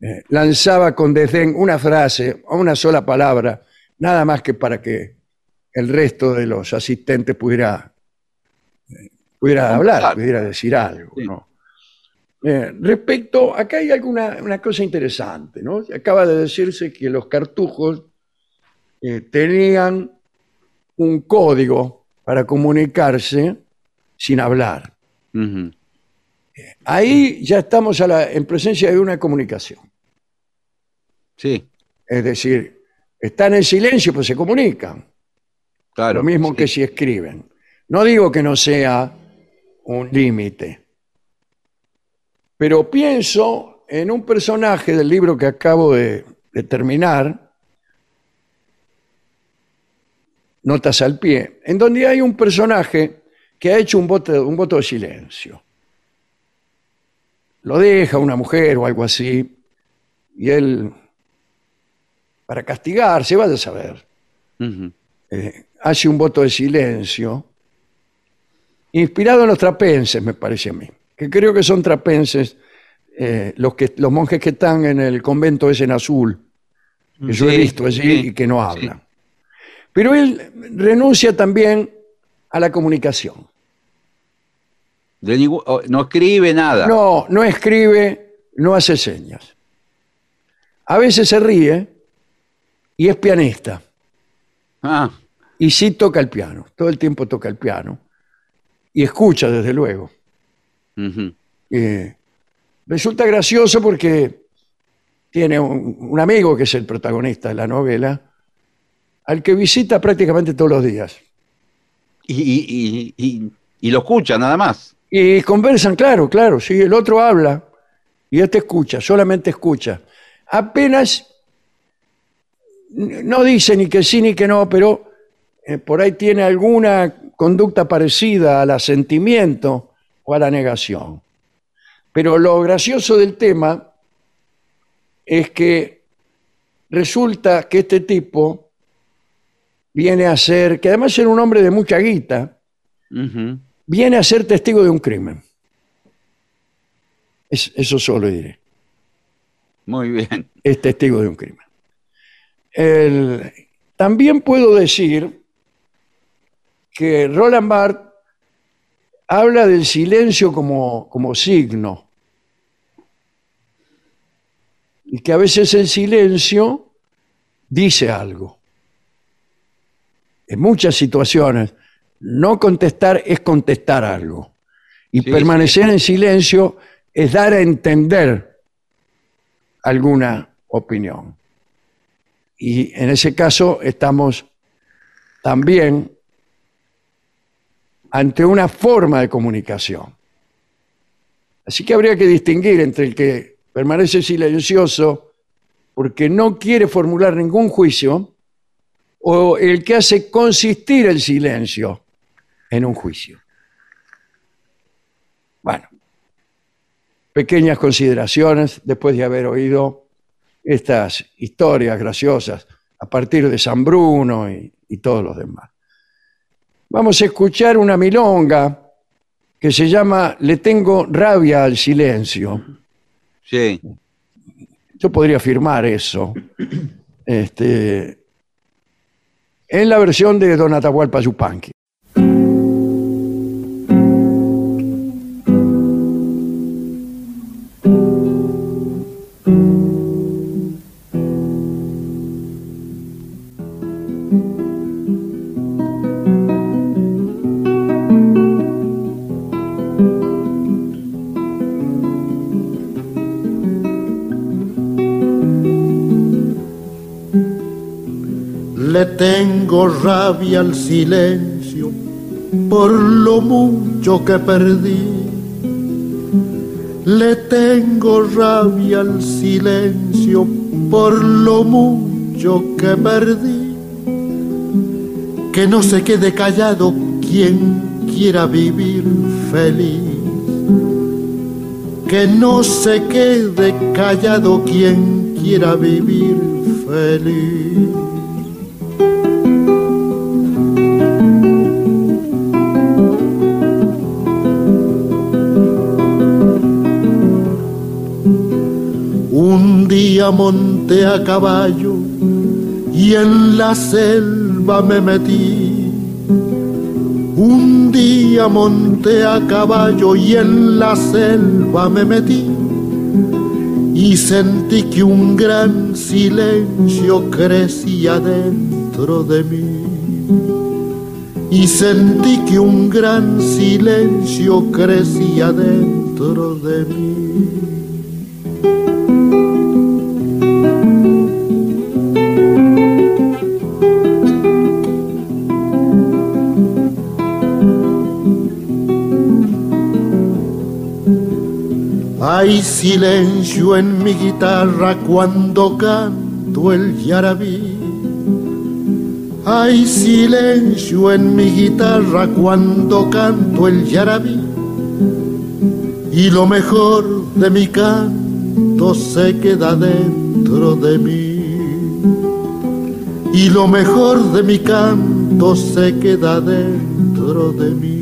eh, lanzaba con desdén una frase o una sola palabra, nada más que para que el resto de los asistentes pudiera, eh, pudiera hablar, pudiera decir algo. ¿no? Eh, respecto, acá hay alguna una cosa interesante, ¿no? Acaba de decirse que los cartujos tenían un código para comunicarse sin hablar. Ujú. Ahí ya estamos a la- en presencia de una comunicación. Sí, Es decir, están en silencio, pues se comunican. claro. Lo mismo sí. que si escriben. No digo que no sea un límite, pero pienso en un personaje del libro que acabo de, de terminar, Notas al pie, en donde hay un personaje que ha hecho un voto, un voto de silencio. Lo deja una mujer o algo así, y él, para castigarse, vaya a saber, eh, hace un voto de silencio, inspirado en los trapenses, me parece a mí, que creo que son trapenses eh, los, que, los monjes que están en el convento ese en azul, que yo he visto allí sí, y que no hablan. Pero él renuncia también a la comunicación. De ningún- no escribe nada. No, no escribe, no hace señas. A veces se ríe y es pianista. Ah, Y sí toca el piano, todo el tiempo toca el piano. Y escucha, desde luego. Eh, resulta gracioso porque tiene un, un amigo que es el protagonista de la novela, al que visita prácticamente todos los días. Y, y- y- y- y lo escucha nada más. Y conversan, claro, claro, sí, el otro habla y este escucha, solamente escucha. Apenas no dice ni que sí ni que no, pero eh, por ahí tiene alguna conducta parecida al asentimiento o a la negación. Pero lo gracioso del tema es que resulta que este tipo viene a ser, que además era un hombre de mucha guita, viene a ser testigo de un crimen. Es- eso solo diré. Muy bien. Es testigo de un crimen. El- también puedo decir que Roland Barthes habla del silencio como, como signo. Y que a veces el silencio dice algo. En muchas situaciones, no contestar es contestar algo. Y Sí, permanecer en silencio es dar a entender alguna opinión. Y en ese caso estamos también ante una forma de comunicación. Así que habría que distinguir entre el que permanece silencioso porque no quiere formular ningún juicio o el que hace consistir el silencio en un juicio. Bueno, pequeñas consideraciones después de haber oído estas historias graciosas a partir de San Bruno y, y todos los demás. Vamos a escuchar una milonga que se llama Le tengo rabia al silencio. Sí. Yo podría afirmar eso. Este, en la versión de Don Atahualpa Yupanqui. Rabia al silencio por lo mucho que perdí. Le tengo rabia al silencio por lo mucho que perdí. Que no se quede callado quien quiera vivir feliz. Que no se quede callado quien quiera vivir feliz. Día monté a caballo y en la selva me metí. Un día monté a caballo y en la selva me metí y sentí que un gran silencio crecía dentro de mí. Y sentí que un gran silencio crecía dentro de mí. Hay silencio en mi guitarra cuando canto el yarabí. Hay silencio en mi guitarra cuando canto el yarabí. Y lo mejor de mi canto se queda dentro de mí. Y lo mejor de mi canto se queda dentro de mí.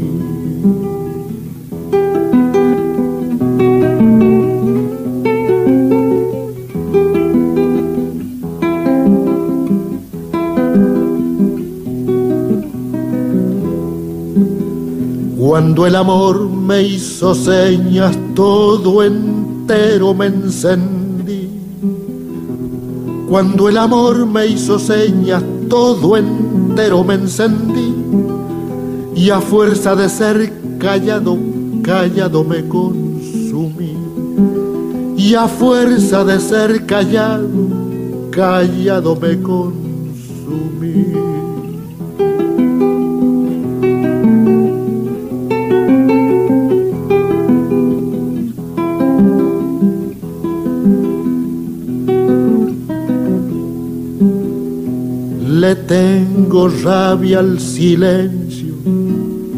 Cuando el amor me hizo señas, todo entero me encendí. Cuando el amor me hizo señas, todo entero me encendí. Y a fuerza de ser callado, callado me consumí. Y a fuerza de ser callado, callado me consumí. Tengo rabia al silencio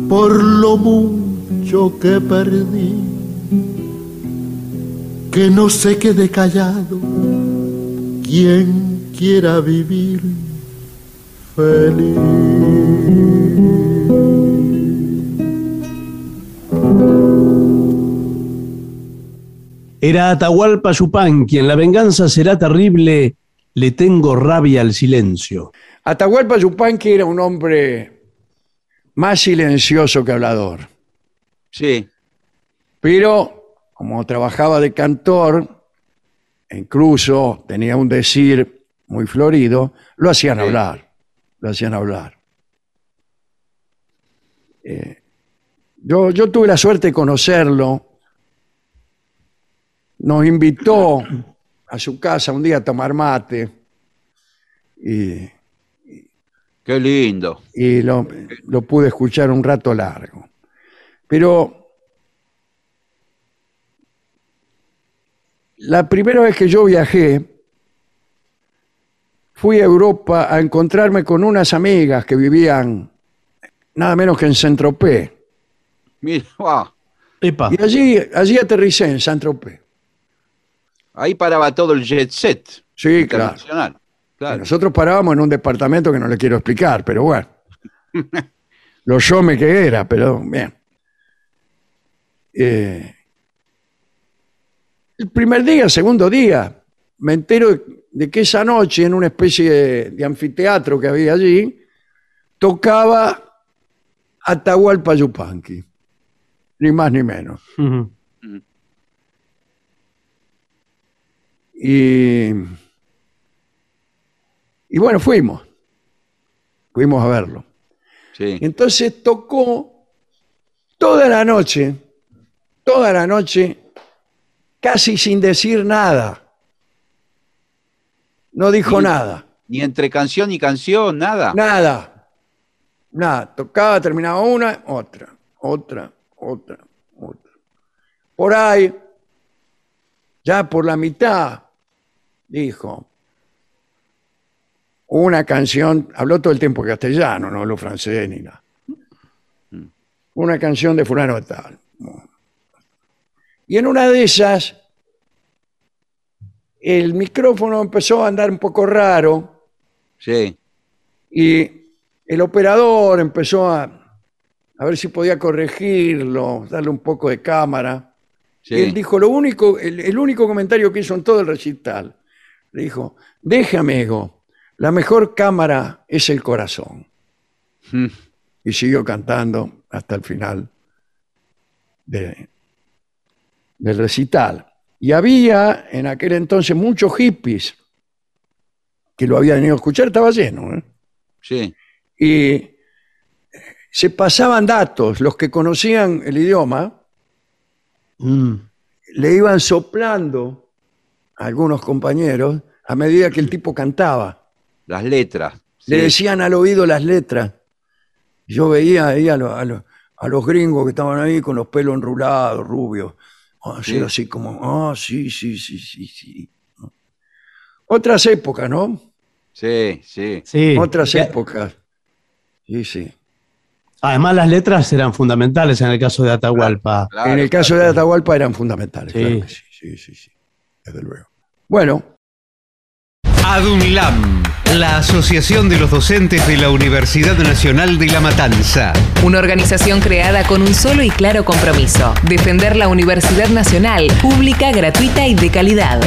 por lo mucho que perdí. Que no se quede callado quien quiera vivir feliz. Era Atahualpa Yupanqui, en la venganza será terrible, le tengo rabia al silencio. Atahualpa Yupanqui era un hombre más silencioso que hablador. Sí. Pero como trabajaba de cantor, e incluso tenía un decir muy florido, lo hacían Sí. hablar. Lo hacían hablar. Eh, yo, yo tuve la suerte de conocerlo. Nos invitó a su casa un día a tomar mate. Y Qué lindo. y lo, lo pude escuchar un rato largo. Pero la primera vez que yo viajé, fui a Europa a encontrarme con unas amigas que vivían nada menos que en Saint-Tropez. Mira, Epa, Y allí, allí aterricé en Saint-Tropez. Ahí paraba todo el jet set Sí, claro. internacional. Claro. Nosotros parábamos en un departamento que no le quiero explicar, pero bueno. Lo me que era, pero bien. Eh, el primer día, el segundo día, me entero de, que esa noche, en una especie de, de anfiteatro que había allí, tocaba Atahualpa Yupanqui. Ni más ni menos. Y, y bueno, fuimos. Fuimos a verlo. Sí. Entonces tocó toda la noche, toda la noche, casi sin decir nada. No dijo nada, Ni entre canción y canción, nada. nada, nada. Tocaba, terminaba una, otra, otra, otra, otra. Por ahí, ya por la mitad, dijo una canción, habló todo el tiempo castellano, no habló francés ni nada. Una canción de fulano de tal. Y en una de esas, el micrófono empezó a andar un poco raro Sí. y el operador empezó a, a ver si podía corregirlo, darle un poco de cámara. Sí. Y él dijo, lo único, el, el único comentario que hizo en todo el recital, le dijo, deje amigo, la mejor cámara es el corazón. Mm. y siguió cantando hasta el final de- del recital. Y había en aquel entonces muchos hippies que lo habían ido a escuchar, estaba lleno. ¿eh? Sí. Y eh, se pasaban datos, los que conocían el idioma, Mm. le iban soplando algunos compañeros a medida que el tipo cantaba. Las letras. Le decían al oído las letras. Yo veía ahí a, lo- a lo- a los gringos que estaban ahí con los pelos enrulados, rubios. Así, Sí. así como, ah, sí, sí, sí, sí, sí. Otras épocas, ¿no? Sí, sí. Sí. Otras épocas. Sí, sí. Además, las letras eran fundamentales en el caso de Atahualpa. Claro, en el caso de Atahualpa eran fundamentales. Sí. claro que sí, sí, sí, sí. Desde luego. Bueno, ADUNLAM, la Asociación de los Docentes de la Universidad Nacional de La Matanza. Una organización creada con un solo y claro compromiso, defender la Universidad Nacional, pública, gratuita y de calidad.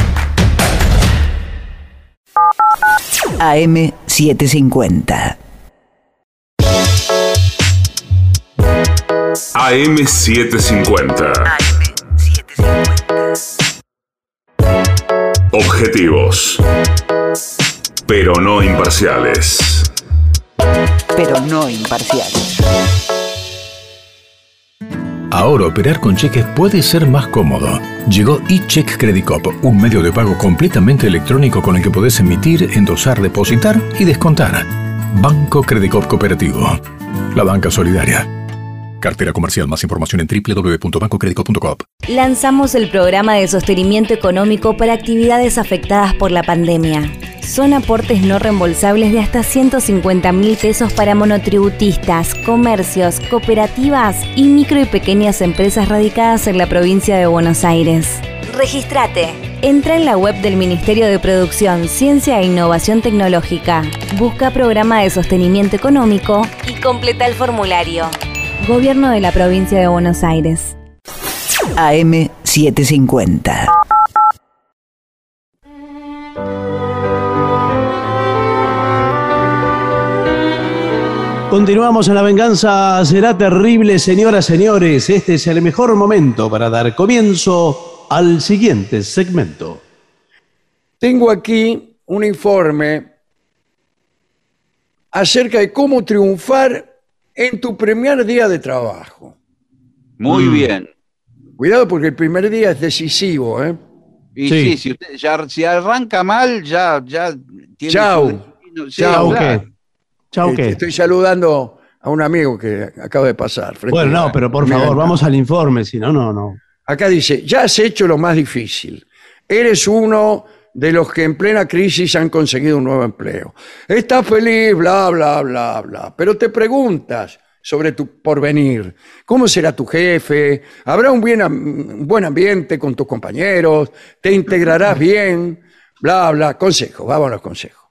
AM750. AM750. Objetivos. Pero no imparciales. Pero no imparciales. Ahora operar con cheques puede ser más cómodo. Llegó eCheck Credit Cop, un medio de pago completamente electrónico con el que podés emitir, endosar, depositar y descontar. Banco Credit Cop Cooperativo. La banca solidaria. Cartera comercial. Más información en www.bancocreditcop.com. Lanzamos el programa de sostenimiento económico para actividades afectadas por la pandemia. Son aportes no reembolsables de hasta 150 mil pesos para monotributistas, comercios, cooperativas y micro y pequeñas empresas radicadas en la provincia de Buenos Aires. Registrate. Entra en la web del Ministerio de Producción, Ciencia e Innovación Tecnológica. Busca programa de sostenimiento económico y completa el formulario. Gobierno de la provincia de Buenos Aires. AM750. Continuamos en La Venganza Será Terrible, señoras, señores. Este es el mejor momento para dar comienzo al siguiente segmento. tengo aquí un informe acerca de cómo triunfar en tu primer día de trabajo. Muy Mm. bien. Cuidado porque el primer día es decisivo, ¿eh? Y Sí. sí, si, usted ya, si arranca mal, ya, ya tiene. Chau. su. Sí, Chau, claro. ¿qué? Chao, Eh, ¿qué? Estoy saludando a un amigo que acaba de pasar. frente Bueno, a- no, pero por favor, vamos al informe, si no, no, no. Acá dice, ya has hecho lo más difícil. Eres uno de los que en plena crisis han conseguido un nuevo empleo. Estás feliz, bla, bla, bla, bla. Pero te preguntas sobre tu porvenir. ¿Cómo será tu jefe? ¿Habrá un, bien am- un buen ambiente con tus compañeros? ¿Te integrarás bien? Bla, bla. Consejo, vamos a los consejos.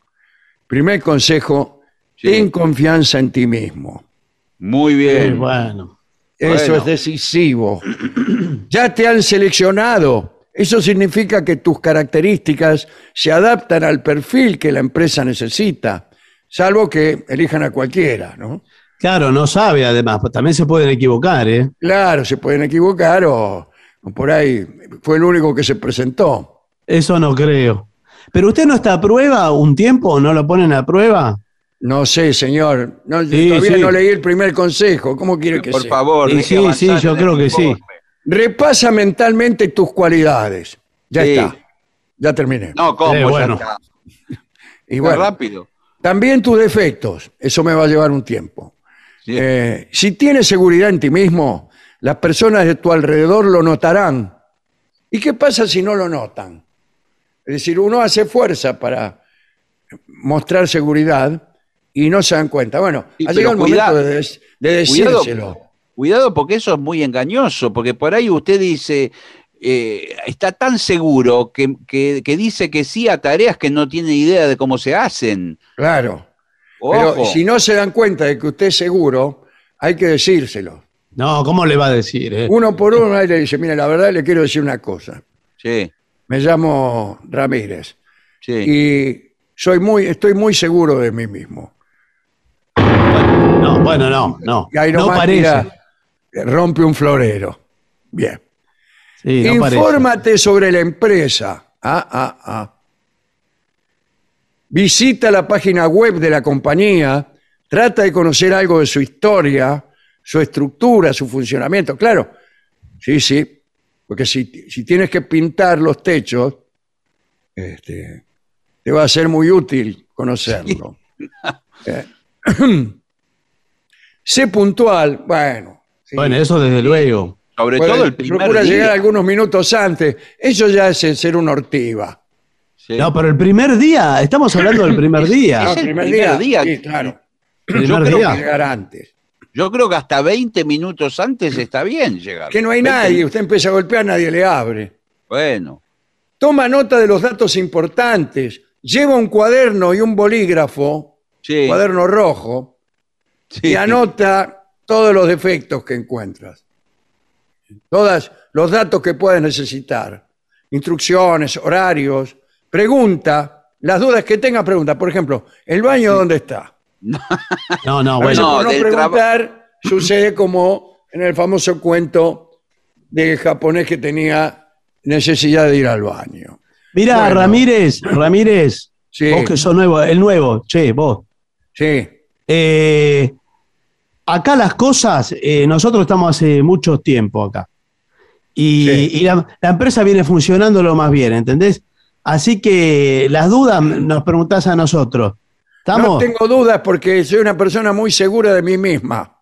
Primer consejo, Sí. ten confianza en ti mismo. Muy bien. bueno. Eso Bueno. es decisivo. ya te han seleccionado. Eso significa que tus características se adaptan al perfil que la empresa necesita, salvo que elijan a cualquiera, ¿no? Claro, no sabe además, pues también se pueden equivocar, ¿eh? Claro, se pueden equivocar o, o por ahí fue el único que se presentó. Eso no creo. ¿Pero usted no está a prueba un tiempo o no lo ponen a prueba? No sé, señor. No, Sí, todavía sí. no leí el primer consejo. ¿Cómo quiere que Por sea? favor, Sí, sí, yo creo que sí. Repasa mentalmente tus cualidades. Ya Sí. está. Ya terminé. No, ¿cómo? Eh, Ya bueno. está. y Está bueno, rápido. también tus defectos. Eso me va a llevar un tiempo. Sí. Eh, si tienes seguridad en ti mismo, las personas de tu alrededor lo notarán. ¿Y qué pasa si no lo notan? Es decir, uno hace fuerza para mostrar seguridad y no se dan cuenta. Bueno, Sí, ha llegado el cuidado. momento de, des- de Cuidado. decírselo. Cuidado porque eso es muy engañoso, porque por ahí usted dice, eh, está tan seguro que, que- que dice que sí a tareas que no tiene idea de cómo se hacen. Claro. Ojo. Pero si no se dan cuenta de que usted es seguro, hay que decírselo. No, ¿cómo le va a decir? eh? Uno por uno ahí le dice, mire, la verdad le quiero decir una cosa. Sí, Me llamo Ramírez. sí. y soy muy, estoy muy seguro de mí mismo. No, No, bueno, no, no. Y ahí no parece. tira, rompe un florero. Bien. Sí, no parece. Infórmate sobre la empresa. Ah, ah, ah. Visita la página web de la compañía. Trata de conocer algo de su historia, su estructura, su funcionamiento. Claro, sí, sí. Porque si, si tienes que pintar los techos, este, te va a ser muy útil conocerlo. Eh, sé puntual. Bueno. Sí. Bueno, eso desde luego. Sobre todo el primer procura día. llegar algunos minutos antes. Eso ya es el ser un ortiva. Sí. No, pero el primer día, estamos hablando del primer día. Es el primer día. Sí, claro. El Yo primer creo día. Llegar antes. Yo creo que hasta 20 minutos antes está bien llegar. Que no hay 20 nadie. Usted empieza a golpear, nadie le abre. Bueno, Toma nota de los datos importantes. Lleva un cuaderno y un bolígrafo, sí. cuaderno rojo, sí. y anota todos los defectos que encuentras. Todos los datos que puedes necesitar. Instrucciones, horarios. Pregunta. Las dudas que tengas, pregunta. Por ejemplo, ¿el baño dónde está? No, no, bueno. por no del preguntar sucede como en el famoso cuento del japonés que tenía necesidad de ir al baño. Mira, Bueno. Ramírez, Ramírez, Sí, vos que sos nuevo, el nuevo, che, vos. sí. Eh, acá las cosas, eh, nosotros estamos hace mucho tiempo acá. Y, Sí. y la, la empresa viene funcionando lo más bien, ¿entendés? Así que las dudas nos preguntás a nosotros. No tengo dudas porque soy una persona muy segura de mí misma.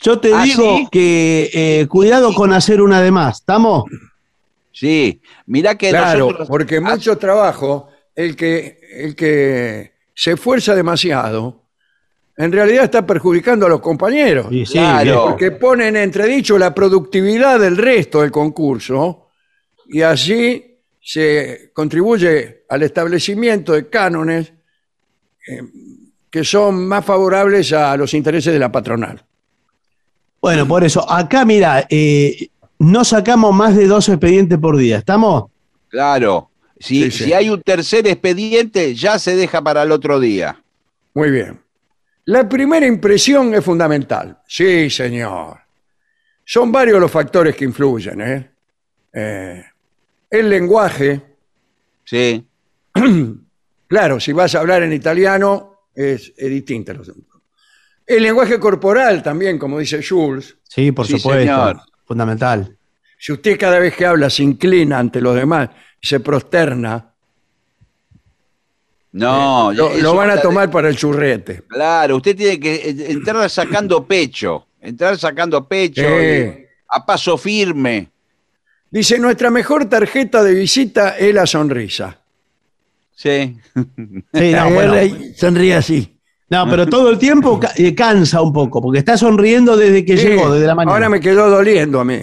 Yo te ¿Ah, digo sí? que eh, cuidado con hacer una de más. ¿Estamos? Sí, mirá que Claro, nosotros... porque mucho trabajo, el que, el que se esfuerza demasiado, en realidad está perjudicando a los compañeros. Sí, sí, Claro. Porque pone en entredicho la productividad del resto del concurso y así se contribuye al establecimiento de cánones eh, que son más favorables a los intereses de la patronal. Bueno, por eso, acá mira, eh, no sacamos más de dos expedientes por día. ¿Estamos? Claro, si, Sí, sí. si hay un tercer expediente, ya se deja para el otro día. Muy bien. La primera impresión es fundamental. Sí, señor. Son varios los factores que influyen. ¿eh? Eh, el lenguaje, Sí, claro, si vas a hablar en italiano es, es distinto. el asunto. El lenguaje corporal también, como dice Jules. Sí, por Sí, supuesto. señor. Fundamental. Si usted cada vez que habla se inclina ante los demás, se prosterna, no. lo, eso lo van a tomar para el churrete. Claro, usted tiene que eh, entrar sacando pecho, entrar sacando pecho, y a paso firme. Dice, nuestra mejor tarjeta de visita es la sonrisa. Sí. Sí, no, bueno. Sonríe así. No, pero todo el tiempo ca- eh, cansa un poco, porque está sonriendo desde que Sí, llegó, desde la mañana. Ahora me quedó doliendo a mí.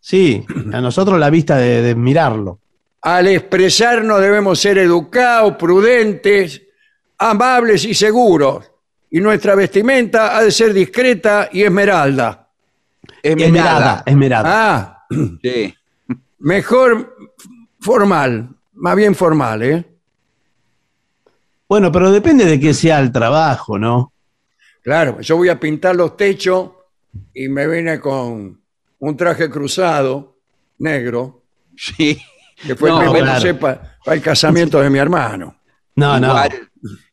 Sí, a nosotros la vista de, de mirarlo. Al expresarnos debemos ser educados, prudentes, amables y seguros. Y nuestra vestimenta ha de ser discreta y esmeralda. Esmerada, esmerada. Ah, Sí. mejor formal, más bien formal, ¿eh? Bueno, pero depende de que sea el trabajo, ¿no? Claro, yo voy a pintar los techos y me vine con un traje cruzado, negro, Sí. Que fue No, el primero claro. sepa, para el casamiento de mi hermano. No, no. igual,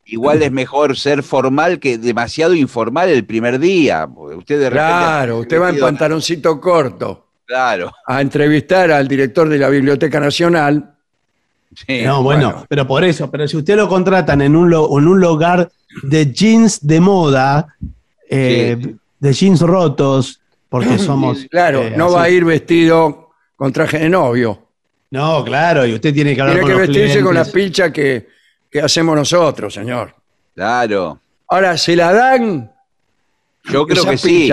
igual es mejor ser formal que demasiado informal el primer día. Usted de repente- Claro, usted va en pantaloncito corto Claro. a entrevistar al director de la Biblioteca Nacional. Sí. No, bueno, bueno. pero por eso, pero si usted lo contratan en un, lo- en un lugar de jeans de moda, eh, Sí. de jeans rotos, porque somos... Claro, eh, no así. va a ir vestido con traje de novio. No, claro, y usted tiene que hablar Tiene con que los vestirse con la pilcha que, que hacemos nosotros, señor. Claro. Ahora, ¿se la dan? Yo creo esa que sí.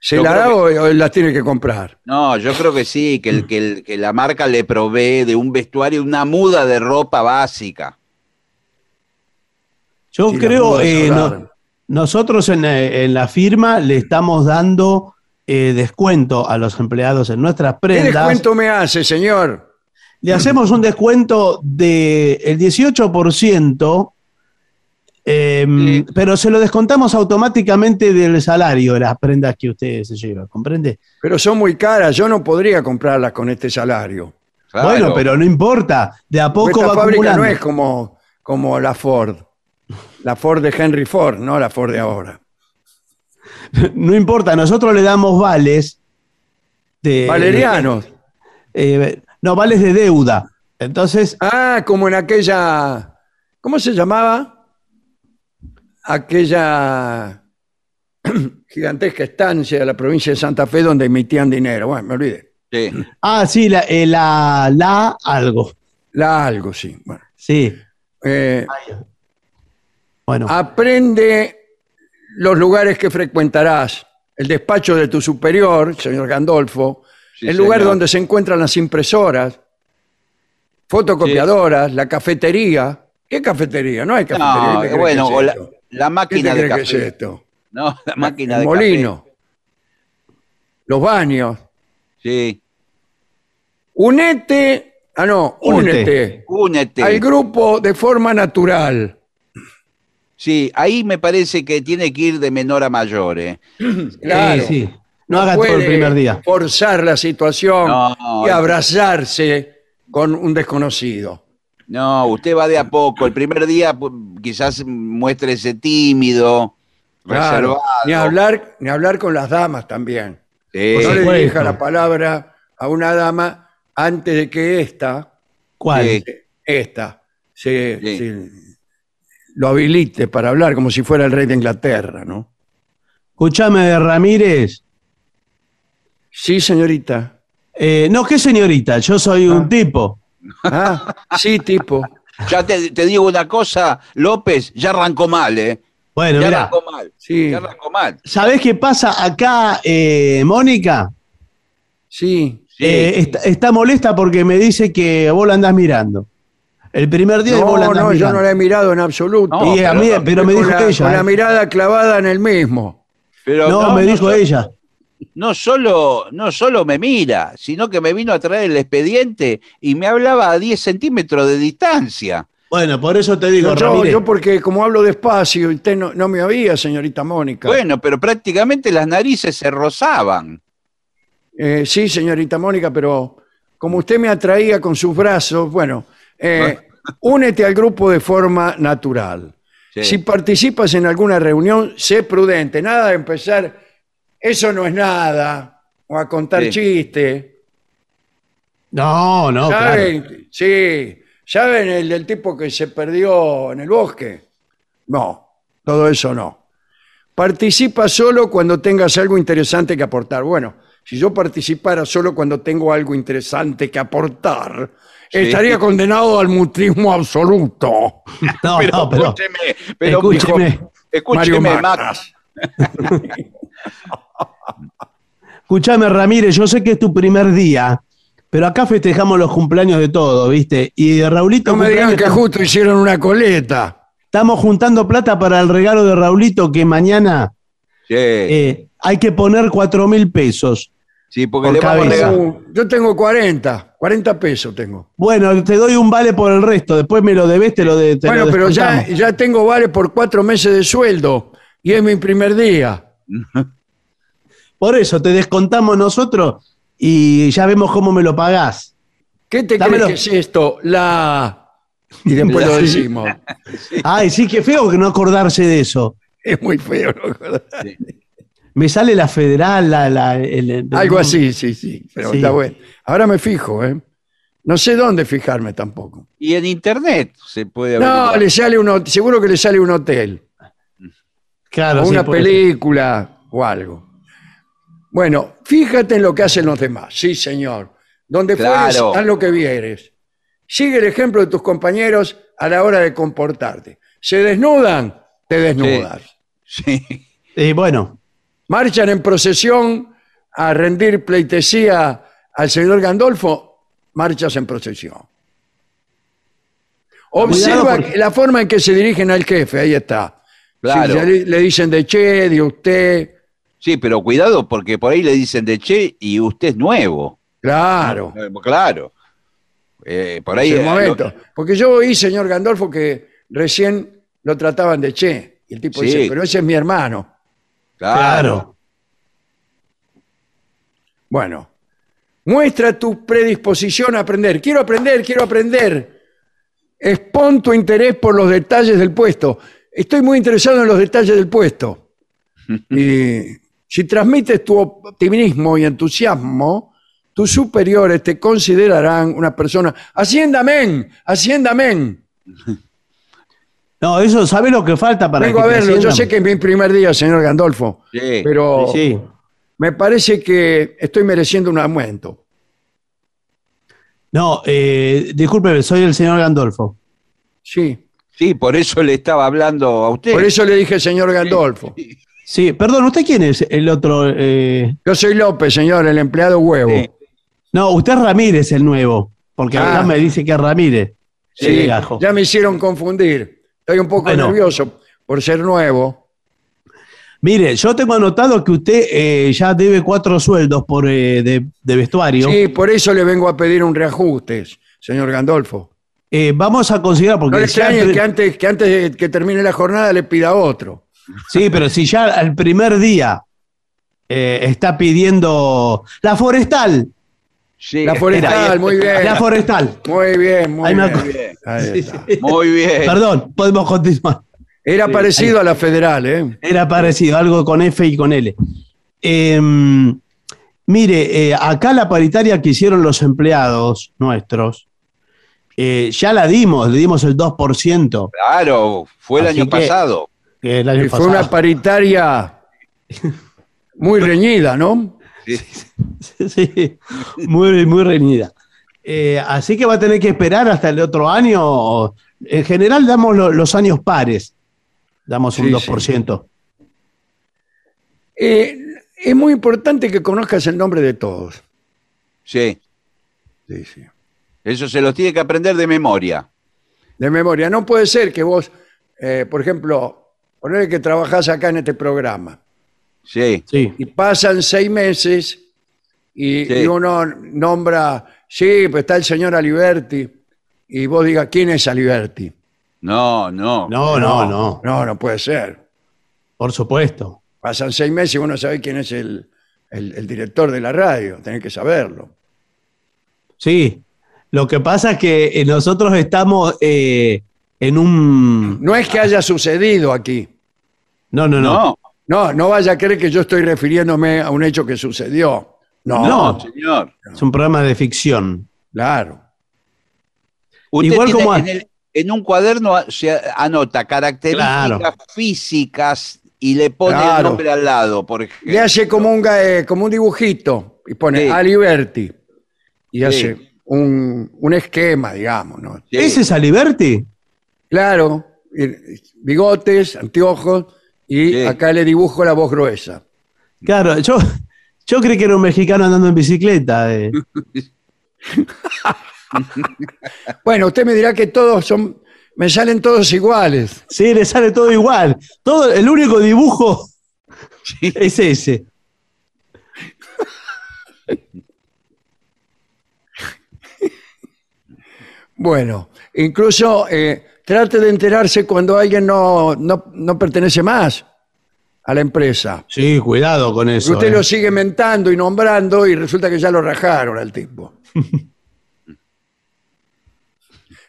¿Se Yo la creo da que- o, o la tiene que comprar? No, yo creo que sí, que, el, que, el- que la marca le provee de un vestuario, una muda de ropa básica. Yo Sí, las creo, eh, no- nosotros en, eh, en la firma le estamos dando eh, descuento a los empleados en nuestras ¿Qué prendas. descuento me hace, señor? Le hacemos un descuento del 18% Eh, Pero se lo descontamos automáticamente del salario, las prendas que usted se lleva, ¿comprende? Pero son muy caras, yo no podría comprarlas con este salario. Bueno, pero no importa, de a poco Esta va fábrica acumulando. no es como, como la Ford. La Ford de Henry Ford, no la Ford de ahora. No importa, nosotros le damos vales de... Valerianos. eh, no, vales de deuda. Entonces, Ah, como en aquella. ¿Cómo se llamaba? Aquella gigantesca estancia de la provincia de Santa Fe donde emitían dinero. Bueno, me olvidé. Sí. ah, sí, la, eh, la, la algo. La algo, sí. Bueno, Sí, Eh, bueno. aprende los lugares que frecuentarás. El despacho de tu superior, señor Gandolfo. Sí, el lugar señor. donde se encuentran las impresoras, fotocopiadoras, la cafetería. ¿Qué cafetería? No hay cafetería. No, ¿Qué bueno, que o es la, la ¿Qué máquina te de crees que café. es esto? No, la máquina El de molino. Los baños. café. Sí. Unete, ah no, Únete. únete, al grupo de forma natural. Sí, ahí me parece que tiene que ir de menor a mayor. ¿eh? Claro. Eh, sí. No, haga todo el primer día. Forzar la situación No, y abrazarse con un desconocido. No, usted va de a poco. El primer día pu- quizás muéstrese tímido, Claro. reservado. Ni hablar, ni hablar con las damas también. Sí. no le dirija la palabra a una dama antes de que ésta, ¿Cuál? Esta, se, Sí. se- lo habilite para hablar como si fuera el rey de Inglaterra, ¿no? Escúchame, Ramírez. Sí, señorita. Eh, no, ¿qué señorita? Yo soy un tipo. Ah, sí, tipo. Ya te, te digo una cosa, López, ya arrancó mal, ¿eh? Bueno, ya arrancó mal. Sí, Ya arrancó mal. ¿sabés qué pasa acá, eh, Mónica? sí. Sí. Eh, está, está molesta porque me dice que vos la andás mirando. El primer día vos la No, andás no, yo no la he mirado en absoluto. No, Y a pero mí- no, pero me dijo la, ella. con la eh. mirada clavada en el mismo. Pero no, me dijo ella. No solo, no solo me mira, sino que me vino a traer el expediente y me hablaba a 10 centímetros de distancia. Bueno, por eso te digo, No, yo, Ramírez. yo porque como hablo despacio y usted no, no me oía, señorita Mónica. Bueno, pero prácticamente las narices se rozaban. Eh, sí, señorita Mónica, pero como usted me atraía con sus brazos, bueno, eh, únete al grupo de forma natural. Sí. Si participas en alguna reunión, sé prudente. Nada de empezar, eso no es nada, o a contar Sí. chistes. No, no, claro. Sí. ¿Saben el del tipo que se perdió en el bosque? No, todo eso no. Participa solo cuando tengas algo interesante que aportar. Bueno, si yo participara solo cuando tengo algo interesante que aportar, Sí. estaría condenado al mutrismo absoluto. No, pero no, pero. escúcheme, pero escúcheme. dijo- escúcheme, Mario Max. Escúchame, Ramírez, yo sé que es tu primer día, pero acá festejamos los cumpleaños de todos, ¿viste? Y de Raulito No me digan que justo hicieron una coleta. estamos juntando plata para el regalo de Raulito que mañana Sí, eh, hay que poner cuatro mil pesos. sí, porque por le vamos a cabeza. regalar. Uh, yo tengo 40, 40 pesos tengo. Bueno, te doy un vale por el resto, después me lo debes, te lo de, te bueno, lo pero ya, ya tengo vale por cuatro meses de sueldo y es mi primer día. Por eso te descontamos nosotros y ya vemos cómo me lo pagás. ¿Qué te Dámelo. crees que es esto? La... Y después lo decimos. Ay, sí, qué feo que no acordarse de eso. Es muy feo. ¿no? Me sale la federal, la, la- el- el- Algo así, sí, sí. Pero Sí. está bueno. Ahora me fijo, ¿eh? No sé dónde fijarme tampoco. Y en internet se puede No, averiguar. le sale un, hot- seguro que le sale un hotel. Claro, o sí, una película o algo. Bueno, fíjate en lo que hacen los demás. Sí, señor. Donde fueres, Claro. haz lo que vieres. Sigue el ejemplo de tus compañeros a la hora de comportarte. Se desnudan, te desnudas. Sí. Y bueno, Marchan en procesión a rendir pleitesía al señor Gandolfo, marchas en procesión. Observa Cuidado porque- la forma en que se dirigen al jefe, ahí está. Claro. Le, le dicen de che, de usted, Sí, pero cuidado porque por ahí le dicen de che y usted es nuevo. claro. Eh, Claro. Eh, por ahí. Es el eh, momento. Porque yo oí, señor Gandolfo, que recién lo trataban de che. Y el tipo Sí. dice, pero ese es mi hermano. Claro. Bueno, muestra tu predisposición a aprender. Quiero aprender, quiero aprender. Expon tu interés por los detalles del puesto. Estoy muy interesado en los detalles del puesto. Y si transmites tu optimismo y entusiasmo, tus superiores te considerarán una persona. Hacienda men, hacienda men. No, eso, ¿sabe lo que falta para Vengo que a te verlo. Yo sé que es mi primer día, señor Gandolfo. Sí. Pero Sí. me parece que estoy mereciendo un aumento. No, eh, discúlpeme, soy el señor Gandolfo. Sí. Sí, por eso le estaba hablando a usted. Por eso le dije señor Gandolfo. Sí, perdón, ¿usted quién es el otro? eh? Yo soy López, señor, el empleado huevo. Sí. No, usted es Ramírez, el nuevo. Porque Ah. acá me dice que es Ramírez. Sí, Sí, gajo. ya me hicieron confundir. Estoy un poco Bueno. nervioso por ser nuevo. Mire, yo tengo anotado que usted eh, ya debe cuatro sueldos por eh, de, de vestuario. Sí, por eso le vengo a pedir un reajuste, señor Gandolfo. Eh, vamos a considerar, porque No le que antes, que antes de que termine la jornada le pida otro. Sí, pero si ya al primer día eh, está pidiendo la forestal. Sí. La forestal, Era- muy bien. La forestal. Muy bien, muy Ahí me bien. Sí. Muy bien. Perdón, podemos continuar. Era Sí, parecido a la federal, ¿eh? Era parecido, algo con F y con L. Em, mire, eh, acá la paritaria que hicieron los empleados nuestros, eh, ya la dimos, le dimos el 2%, Claro, fue el Así año que- pasado. que el año Y fue pasado. una paritaria muy reñida, ¿no? Sí. Sí, muy, muy reñida. Eh, así que va a tener que esperar hasta el otro año. En general damos lo- los años pares, damos un Sí, 2%. Eh, es muy importante que conozcas el nombre de todos. Sí. Sí, sí. Eso se los tiene que aprender de memoria. De memoria. No puede ser que vos, eh, por ejemplo, ponele que trabajás acá en este programa Sí. Sí. y pasan seis meses y, Sí. y uno nombra, sí, pues está el señor Aliberti y vos digas, ¿quién es Aliberti? No, no. No, no, no, No, no puede ser. por supuesto. Pasan seis meses y uno sabe quién es el, el- el director de la radio, tenés que saberlo. Sí, lo que pasa es que eh, nosotros estamos eh, en un... No es que haya sucedido aquí. No, no, no. No, No, no vaya a creer que yo estoy refiriéndome a un hecho que sucedió. No, no, señor. Es un programa de ficción. claro. Usted Igual tiene como- en, el- en un cuaderno a- se anota características Claro. físicas y le pone el nombre al lado, por Le ejemplo. hace como un, eh, como un dibujito y pone Sí. Aliberti y Sí. hace un, un esquema, digamos. ¿no? Sí. ¿Ese es Aliberti? Claro, bigotes, anteojos y Sí. acá le dibujo la voz gruesa. Claro, yo, yo creí que era un mexicano andando en bicicleta. eh. Bueno, usted me dirá que todos son, me salen todos iguales. Sí, le sale todo igual. Todo, el único dibujo es ese. Bueno, incluso eh, trate de enterarse cuando alguien no, no, no pertenece más a la empresa. Sí, cuidado con eso. Usted eh. lo sigue mentando y nombrando y resulta que ya lo rajaron al tipo.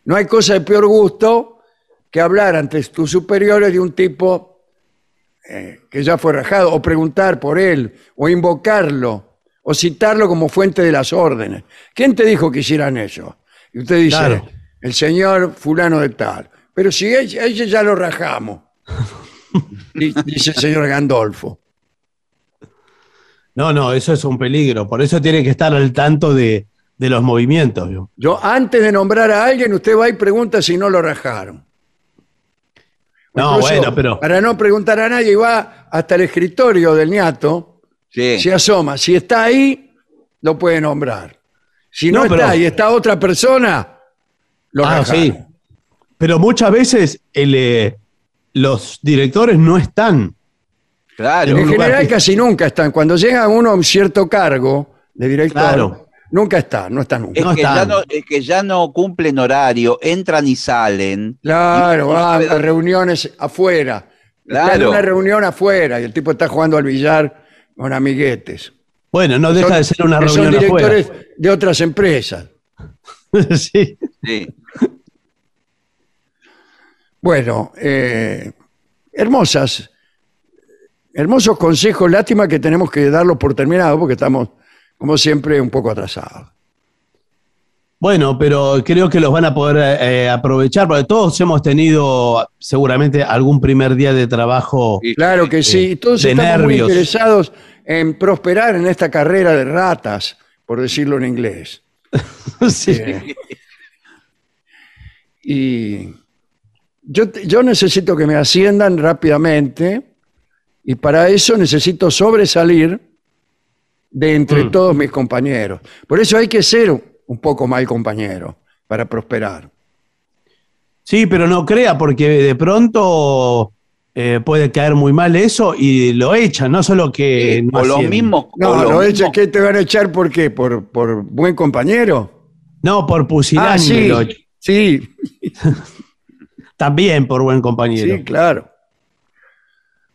No hay cosa de peor gusto que hablar ante tus superiores de un tipo eh, que ya fue rajado, o preguntar por él, o invocarlo, o citarlo como fuente de las órdenes. ¿Quién te dijo que hicieran eso? Y usted dice, Claro. el señor fulano de tal. Pero si a ese a ese ya lo rajamos, Di- dice el señor Gandolfo. No, no, eso es un peligro. Por eso tiene que estar al tanto de, de los movimientos. ¿vio? Yo, antes de nombrar a alguien, usted va y pregunta si no lo rajaron. O No, incluso, bueno, pero- Para no preguntar a nadie, va hasta el escritorio del ñato, Sí. se asoma. Si está ahí, lo puede nombrar. Si no, No, pero- está y está otra persona, lo Ah, sí. Pero muchas veces el, eh, los directores no están. Claro. En general, que- casi nunca están. Cuando llega uno a un cierto cargo de director, Claro. nunca está, no está nunca. Es, que ya no, es que ya no cumplen horario, entran y salen. Claro, Y- van a reuniones afuera. Está en Claro. una reunión afuera y el tipo está jugando al billar con amiguetes. Bueno, no deja Son- de ser una reunión Son afuera. directores de otras empresas. sí. Sí. Bueno, eh, hermosas, hermosos consejos. Lástima que tenemos que darlos por terminado porque estamos, como siempre, un poco atrasados. Bueno, pero creo que los van a poder eh, aprovechar, porque todos hemos tenido seguramente algún primer día de trabajo. Claro que sí, todos de estamos muy nervios. interesados en prosperar en esta carrera de ratas, por decirlo en inglés. Sí. Eh, y yo, yo necesito que me asciendan rápidamente y para eso necesito sobresalir de entre Mm. todos mis compañeros. Por eso hay que ser un poco mal compañero para prosperar. Sí, pero no crea, porque de pronto eh, puede caer muy mal eso y lo echan, no solo que no o los mismos. No, lo los echa- mismos- ¿qué te van a echar por qué? ¿Por, por buen compañero? No, por pusilánime Ah, sí, lo echan. sí, También por buen compañero. Sí, claro.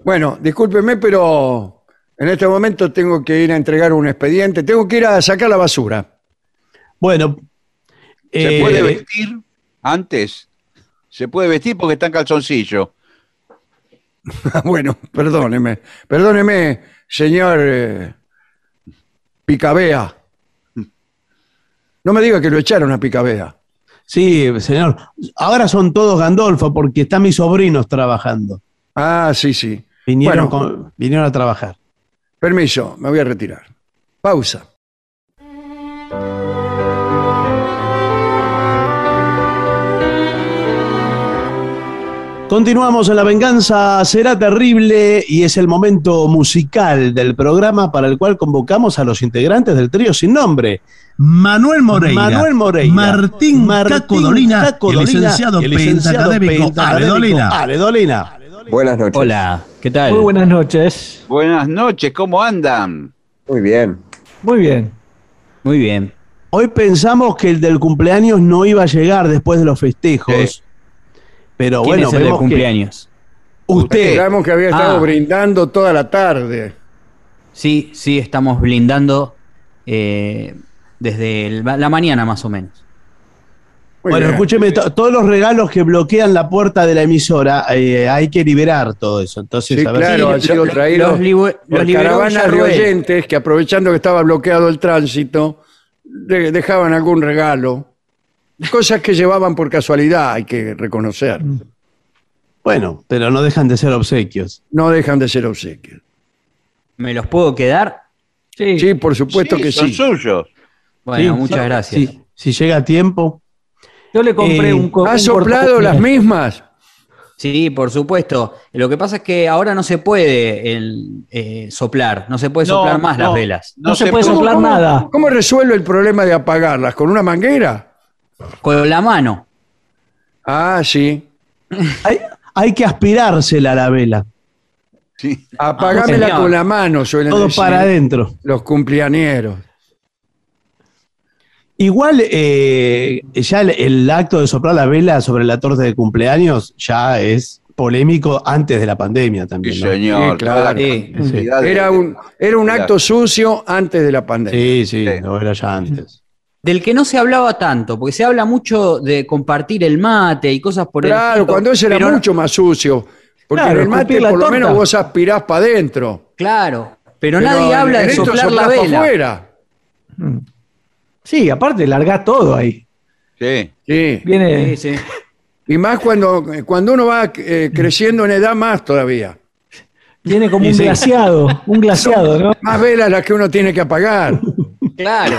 Bueno, discúlpeme, pero en este momento tengo que ir a entregar un expediente. Tengo que ir a sacar la basura. Bueno, ¿Se eh, puede vestir antes? Se puede vestir porque está en calzoncillo. bueno, perdóneme. Perdóneme, señor eh, Picabea. No me diga que lo echaron a Picabea. sí, señor. Ahora son todos Gandolfo porque están mis sobrinos trabajando. Ah, sí, sí. Vinieron, Bueno. con- vinieron a trabajar. Permiso, me voy a retirar. Pausa. Continuamos en La Venganza Será Terrible y es el momento musical del programa para el cual convocamos a los integrantes del trío sin nombre. Manuel Moreira, Manuel Moreira, Martín, Caco Dolina, Caco el Dolina licenciado y el. Buenas noches. Hola, ¿qué tal? Muy buenas noches. Buenas noches, ¿cómo andan? Muy bien. Muy bien. Muy bien. Hoy pensamos que el del cumpleaños no iba a llegar después de los festejos. Pero ¿Quién bueno, es el de vemos que cumpleaños? usted. Digamos que había estado Ah. brindando toda la tarde. Sí, sí, estamos blindando eh, desde el- la mañana más o menos. Muy Bueno, bien. escúcheme, to- todos los regalos que bloquean la puerta de la emisora, eh, hay que liberar todo eso. Entonces, Sí, a ver claro, si- han sido lo- traídos los los caravanas de oyentes que aprovechando que estaba bloqueado el tránsito, de- dejaban algún regalo. Cosas que llevaban por casualidad, hay que reconocer. Bueno, pero no dejan de ser obsequios. No dejan de ser obsequios. ¿Me los puedo quedar? Sí. Sí, por supuesto que son sí. suyos. Bueno, Sí, muchas gracias. sí, si llega a tiempo. Yo le compré Eh, un co- ¿Has un soplado las mismas? Sí, por supuesto. Lo que pasa es que ahora no se puede el, eh, soplar, no se puede No, soplar más no. las velas. No se puede soplar ¿Cómo- nada. ¿Cómo resuelve el problema de apagarlas? ¿Con una manguera? Con la mano. Ah, sí. Hay, hay que aspirársela a la vela. Sí. Apagámela señor. con la mano, suelen Todo decir para adentro. los cumpleañeros. Igual, eh, ya el, el acto de soplar la vela sobre la torta de cumpleaños ya es polémico antes de la pandemia también. Sí, ¿no? señor. Sí, claro. Sí. Era un, era un acto sucio antes de la pandemia. Sí, sí, Sí. no era ya antes. Del que no se hablaba tanto, porque se habla mucho de compartir el mate y cosas por el Claro, cuando ese era pero mucho más sucio. Porque Claro, en el mate por lo menos vos aspirás para adentro. Claro, pero, Pero nadie en- habla de soplar la vela. afuera. Sí, aparte, largás todo ahí. Sí. Sí. Viene. Sí, sí. Y más cuando, cuando uno va eh, creciendo en edad más todavía. Viene como un sí. glaciado. Un glaciado, ¿no? Más velas las que uno tiene que apagar. Claro.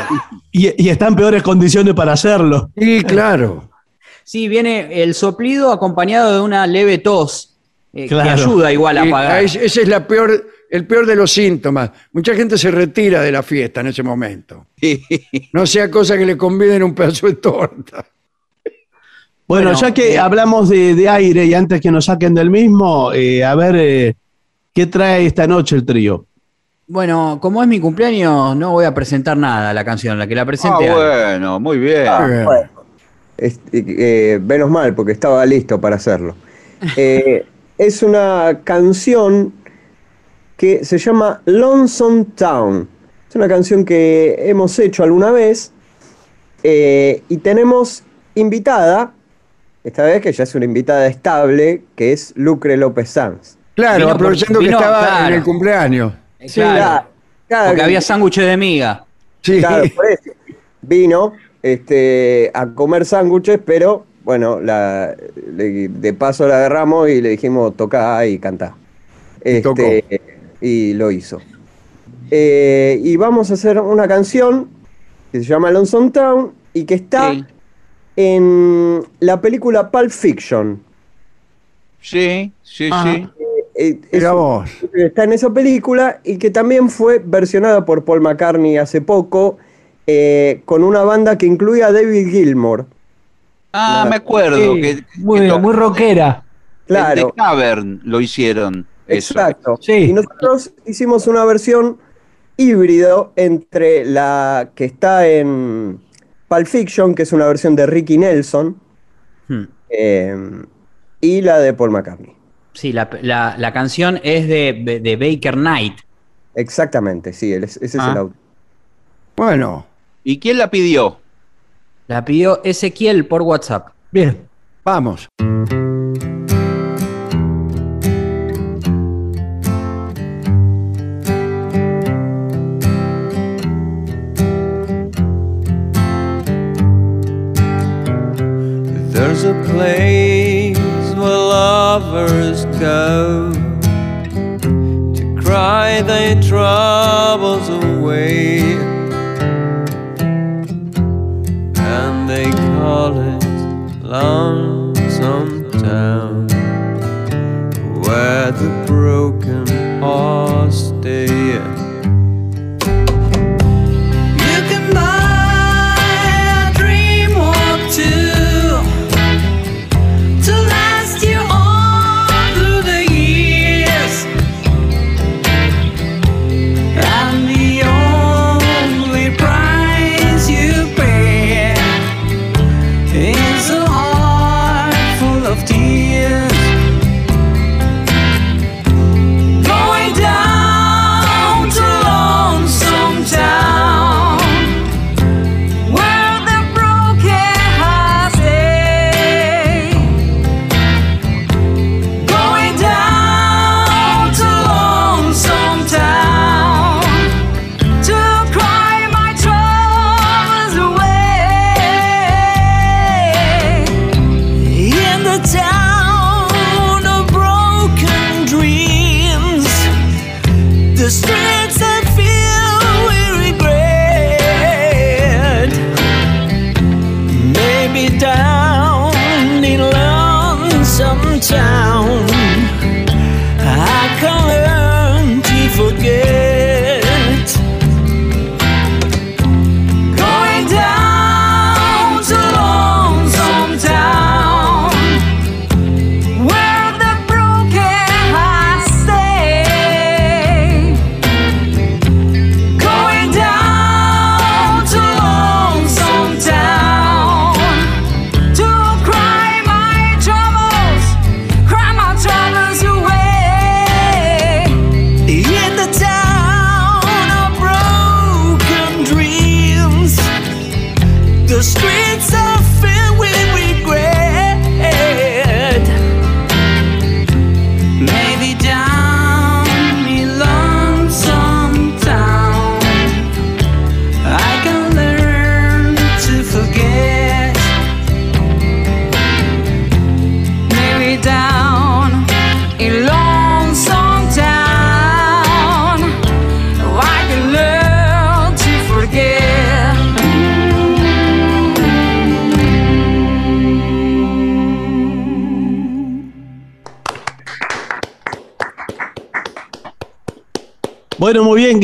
Y, y está en peores condiciones para hacerlo. Y claro. Sí, viene el soplido acompañado de una leve tos, eh, Claro. que ayuda igual a apagar. ahí- ese es la peor, el peor de los síntomas. Mucha gente se retira de la fiesta en ese momento. No sea cosa que le conviden un pedazo de torta. Bueno, Bueno, ya que eh, hablamos de, de aire y antes que nos saquen del mismo, eh, a ver, eh, ¿qué trae esta noche el trío? Bueno, como es mi cumpleaños, no voy a presentar nada la canción, la que la presente. Ah, bueno, muy bien. Ah, bueno. Eh, menos mal, porque estaba listo para hacerlo. Eh, es una canción que se llama Lonesome Town. Es una canción que hemos hecho alguna vez eh, y tenemos invitada, esta vez que ya es una invitada estable, que es Lucre López Sanz. Claro, Vino por- aprovechando vino, que estaba claro. en el cumpleaños. Sí, claro, claro, claro porque que- había sándwiches de miga. Sí. Claro, por eso. Vino este, a comer sándwiches, pero bueno, la, le- de paso la agarramos y le dijimos toca y cantá. Tocó. Este, y lo hizo. Eh, y vamos a hacer una canción que se llama Lonesome Town y que está Sí. en la película Pulp Fiction. Sí, sí, Ajá. sí. Eh, es- vos. está en esa película y que también fue versionada por Paul McCartney hace poco eh, con una banda que incluía a David Gilmour. Ah, La- me acuerdo. Sí, que, muy, que lo- muy rockera. Claro. En The Cavern lo hicieron. Eso. Exacto. Sí. Y nosotros hicimos una versión híbrido entre la que está en Pulp Fiction, que es una versión de Ricky Nelson, Hmm. eh, y la de Paul McCartney. Sí, la, la- la canción es de, de Baker Knight. Exactamente, sí, ese es Ah. el auto. Bueno, ¿Y quién la pidió? La pidió Ezequiel por WhatsApp. Bien. vamos. There's a place lovers go to cry their troubles away, and they call it Lonesome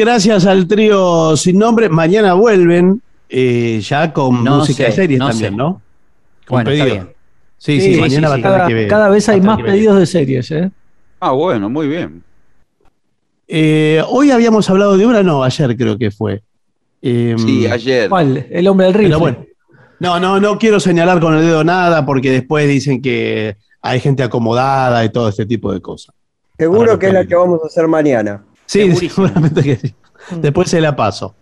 gracias al trío sin nombre. Mañana vuelven eh, ya con No música de series no también, sé. ¿no? Con Bueno, está pedidos. bien. Sí, sí, mañana va a tener cada, que ver. cada vez hay más pedidos de series, ¿eh? Ah, bueno, muy bien. Eh, hoy habíamos hablado de una, no, ayer creo que fue. Eh, Sí, ayer. ¿Cuál? El hombre del rifle. bueno, no, no, no quiero señalar con el dedo nada porque después dicen que hay gente acomodada y todo este tipo de cosas. Seguro que es la que vamos a hacer mañana. Sí, seguramente que sí. Después se la paso.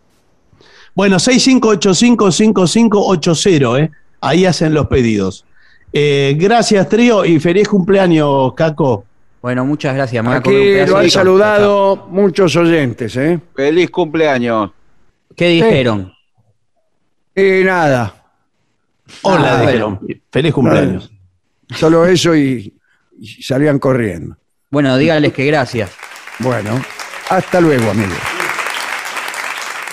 Bueno, 65855580, ¿eh? Ahí hacen los pedidos. Eh, gracias, trío, y feliz cumpleaños, Caco. Bueno, muchas gracias. un Aquí lo han saludado muchos oyentes, ¿eh? Feliz cumpleaños. ¿Qué dijeron? Y nada. Hola, Ah, dijeron. Feliz cumpleaños. Solo eso y, y salían corriendo. Bueno, díganles que gracias. Bueno, hasta luego, amigos.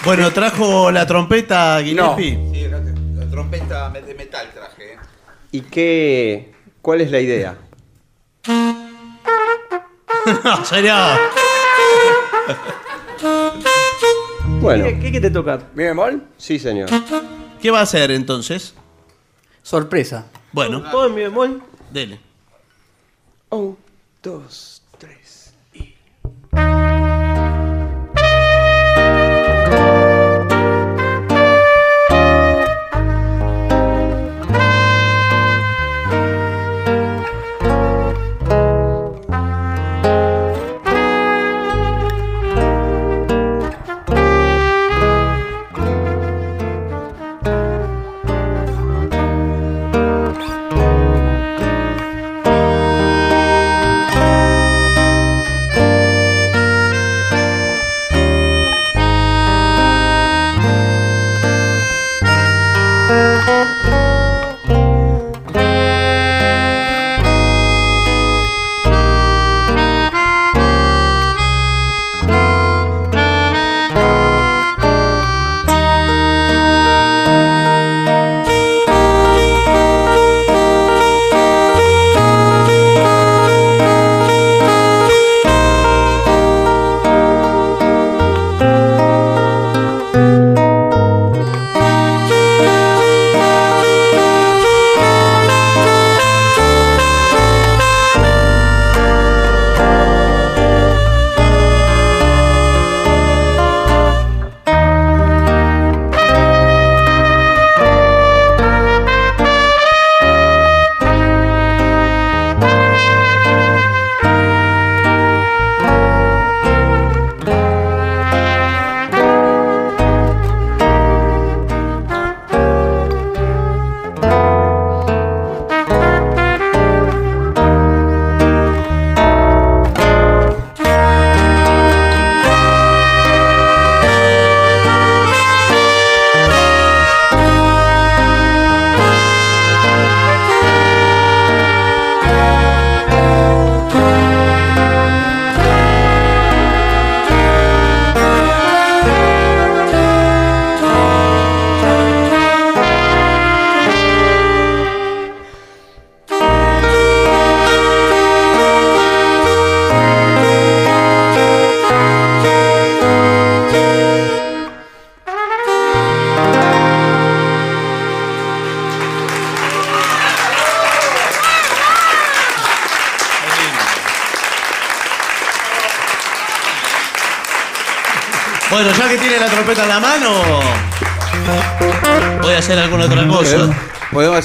Bueno, trajo la trompeta Guinepi. Sí, la trompeta de metal traje. ¿eh? ¿Y qué? ¿Cuál es la idea? no, serio. Bueno, ¿Qué, qué, qué te toca? ¿Mi bemol? sí, señor. ¿Qué va a hacer entonces? Sorpresa. Bueno, Todo en mi bemol. dele. Un, dos,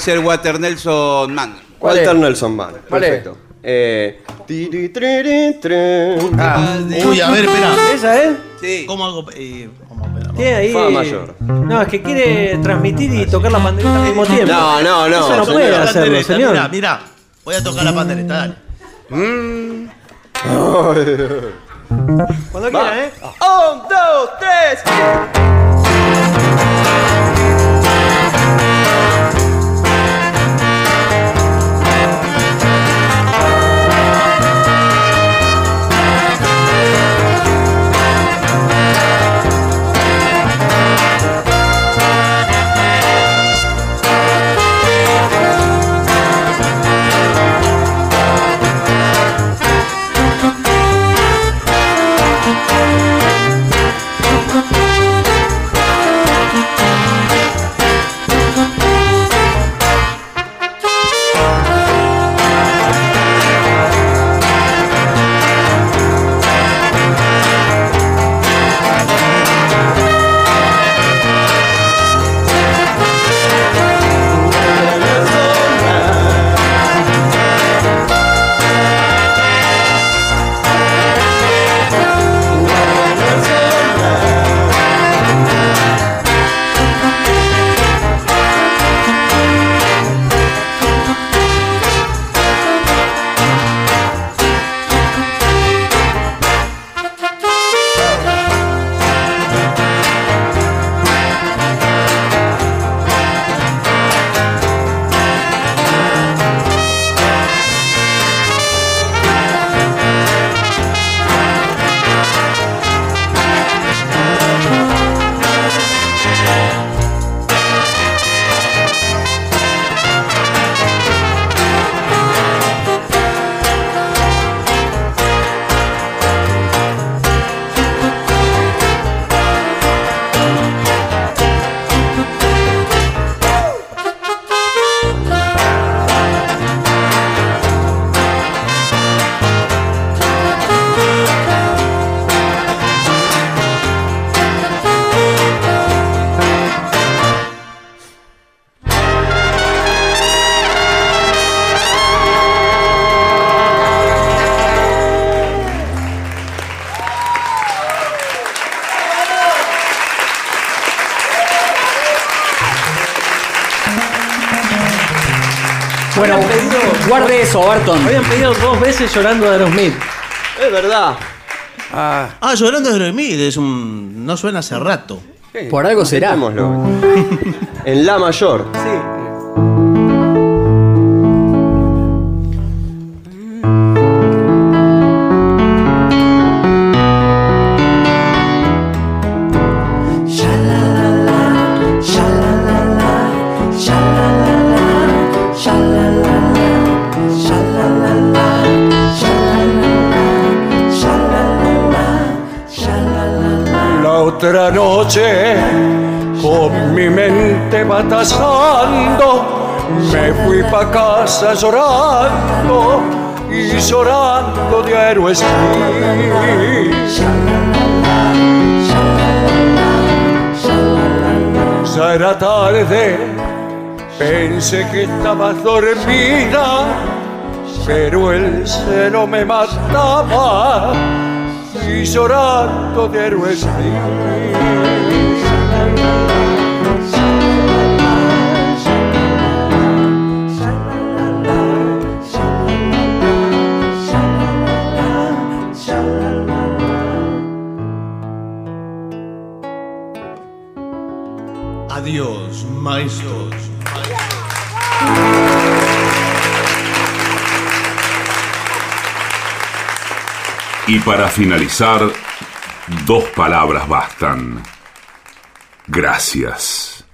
Podemos hacer Water Nelson Man. ¿Cuál Walter es? Nelson Man. ¿Cuál es? Perfecto. Eh, tiri. Ah, Uy, a ver, espera. ¿Esa es? Sí. ¿Cómo hago? Eh, ¿cómo, Tiene ahí. Fa mayor. No, es que quiere transmitir y tocar la pandereta al mismo tiempo. No, no, no, Eso no señor. puede hacerlo, señor. Mira, mira. Voy a tocar la pandereta, dale. Cuando quiera, ¿eh? Habían pedido dos veces llorando de Aerosmith. Es verdad. Ah, Ah, llorando de Aerosmith es un. No suena hace rato. Por algo será. En La mayor. La con mi mente batazando, me fui pa' casa llorando y llorando de Aerosmith. Ya era tarde, pensé que estabas dormida, pero el celo me mataba y llorando de Adiós, maestros. Y para finalizar, dos palabras bastan. Gracias.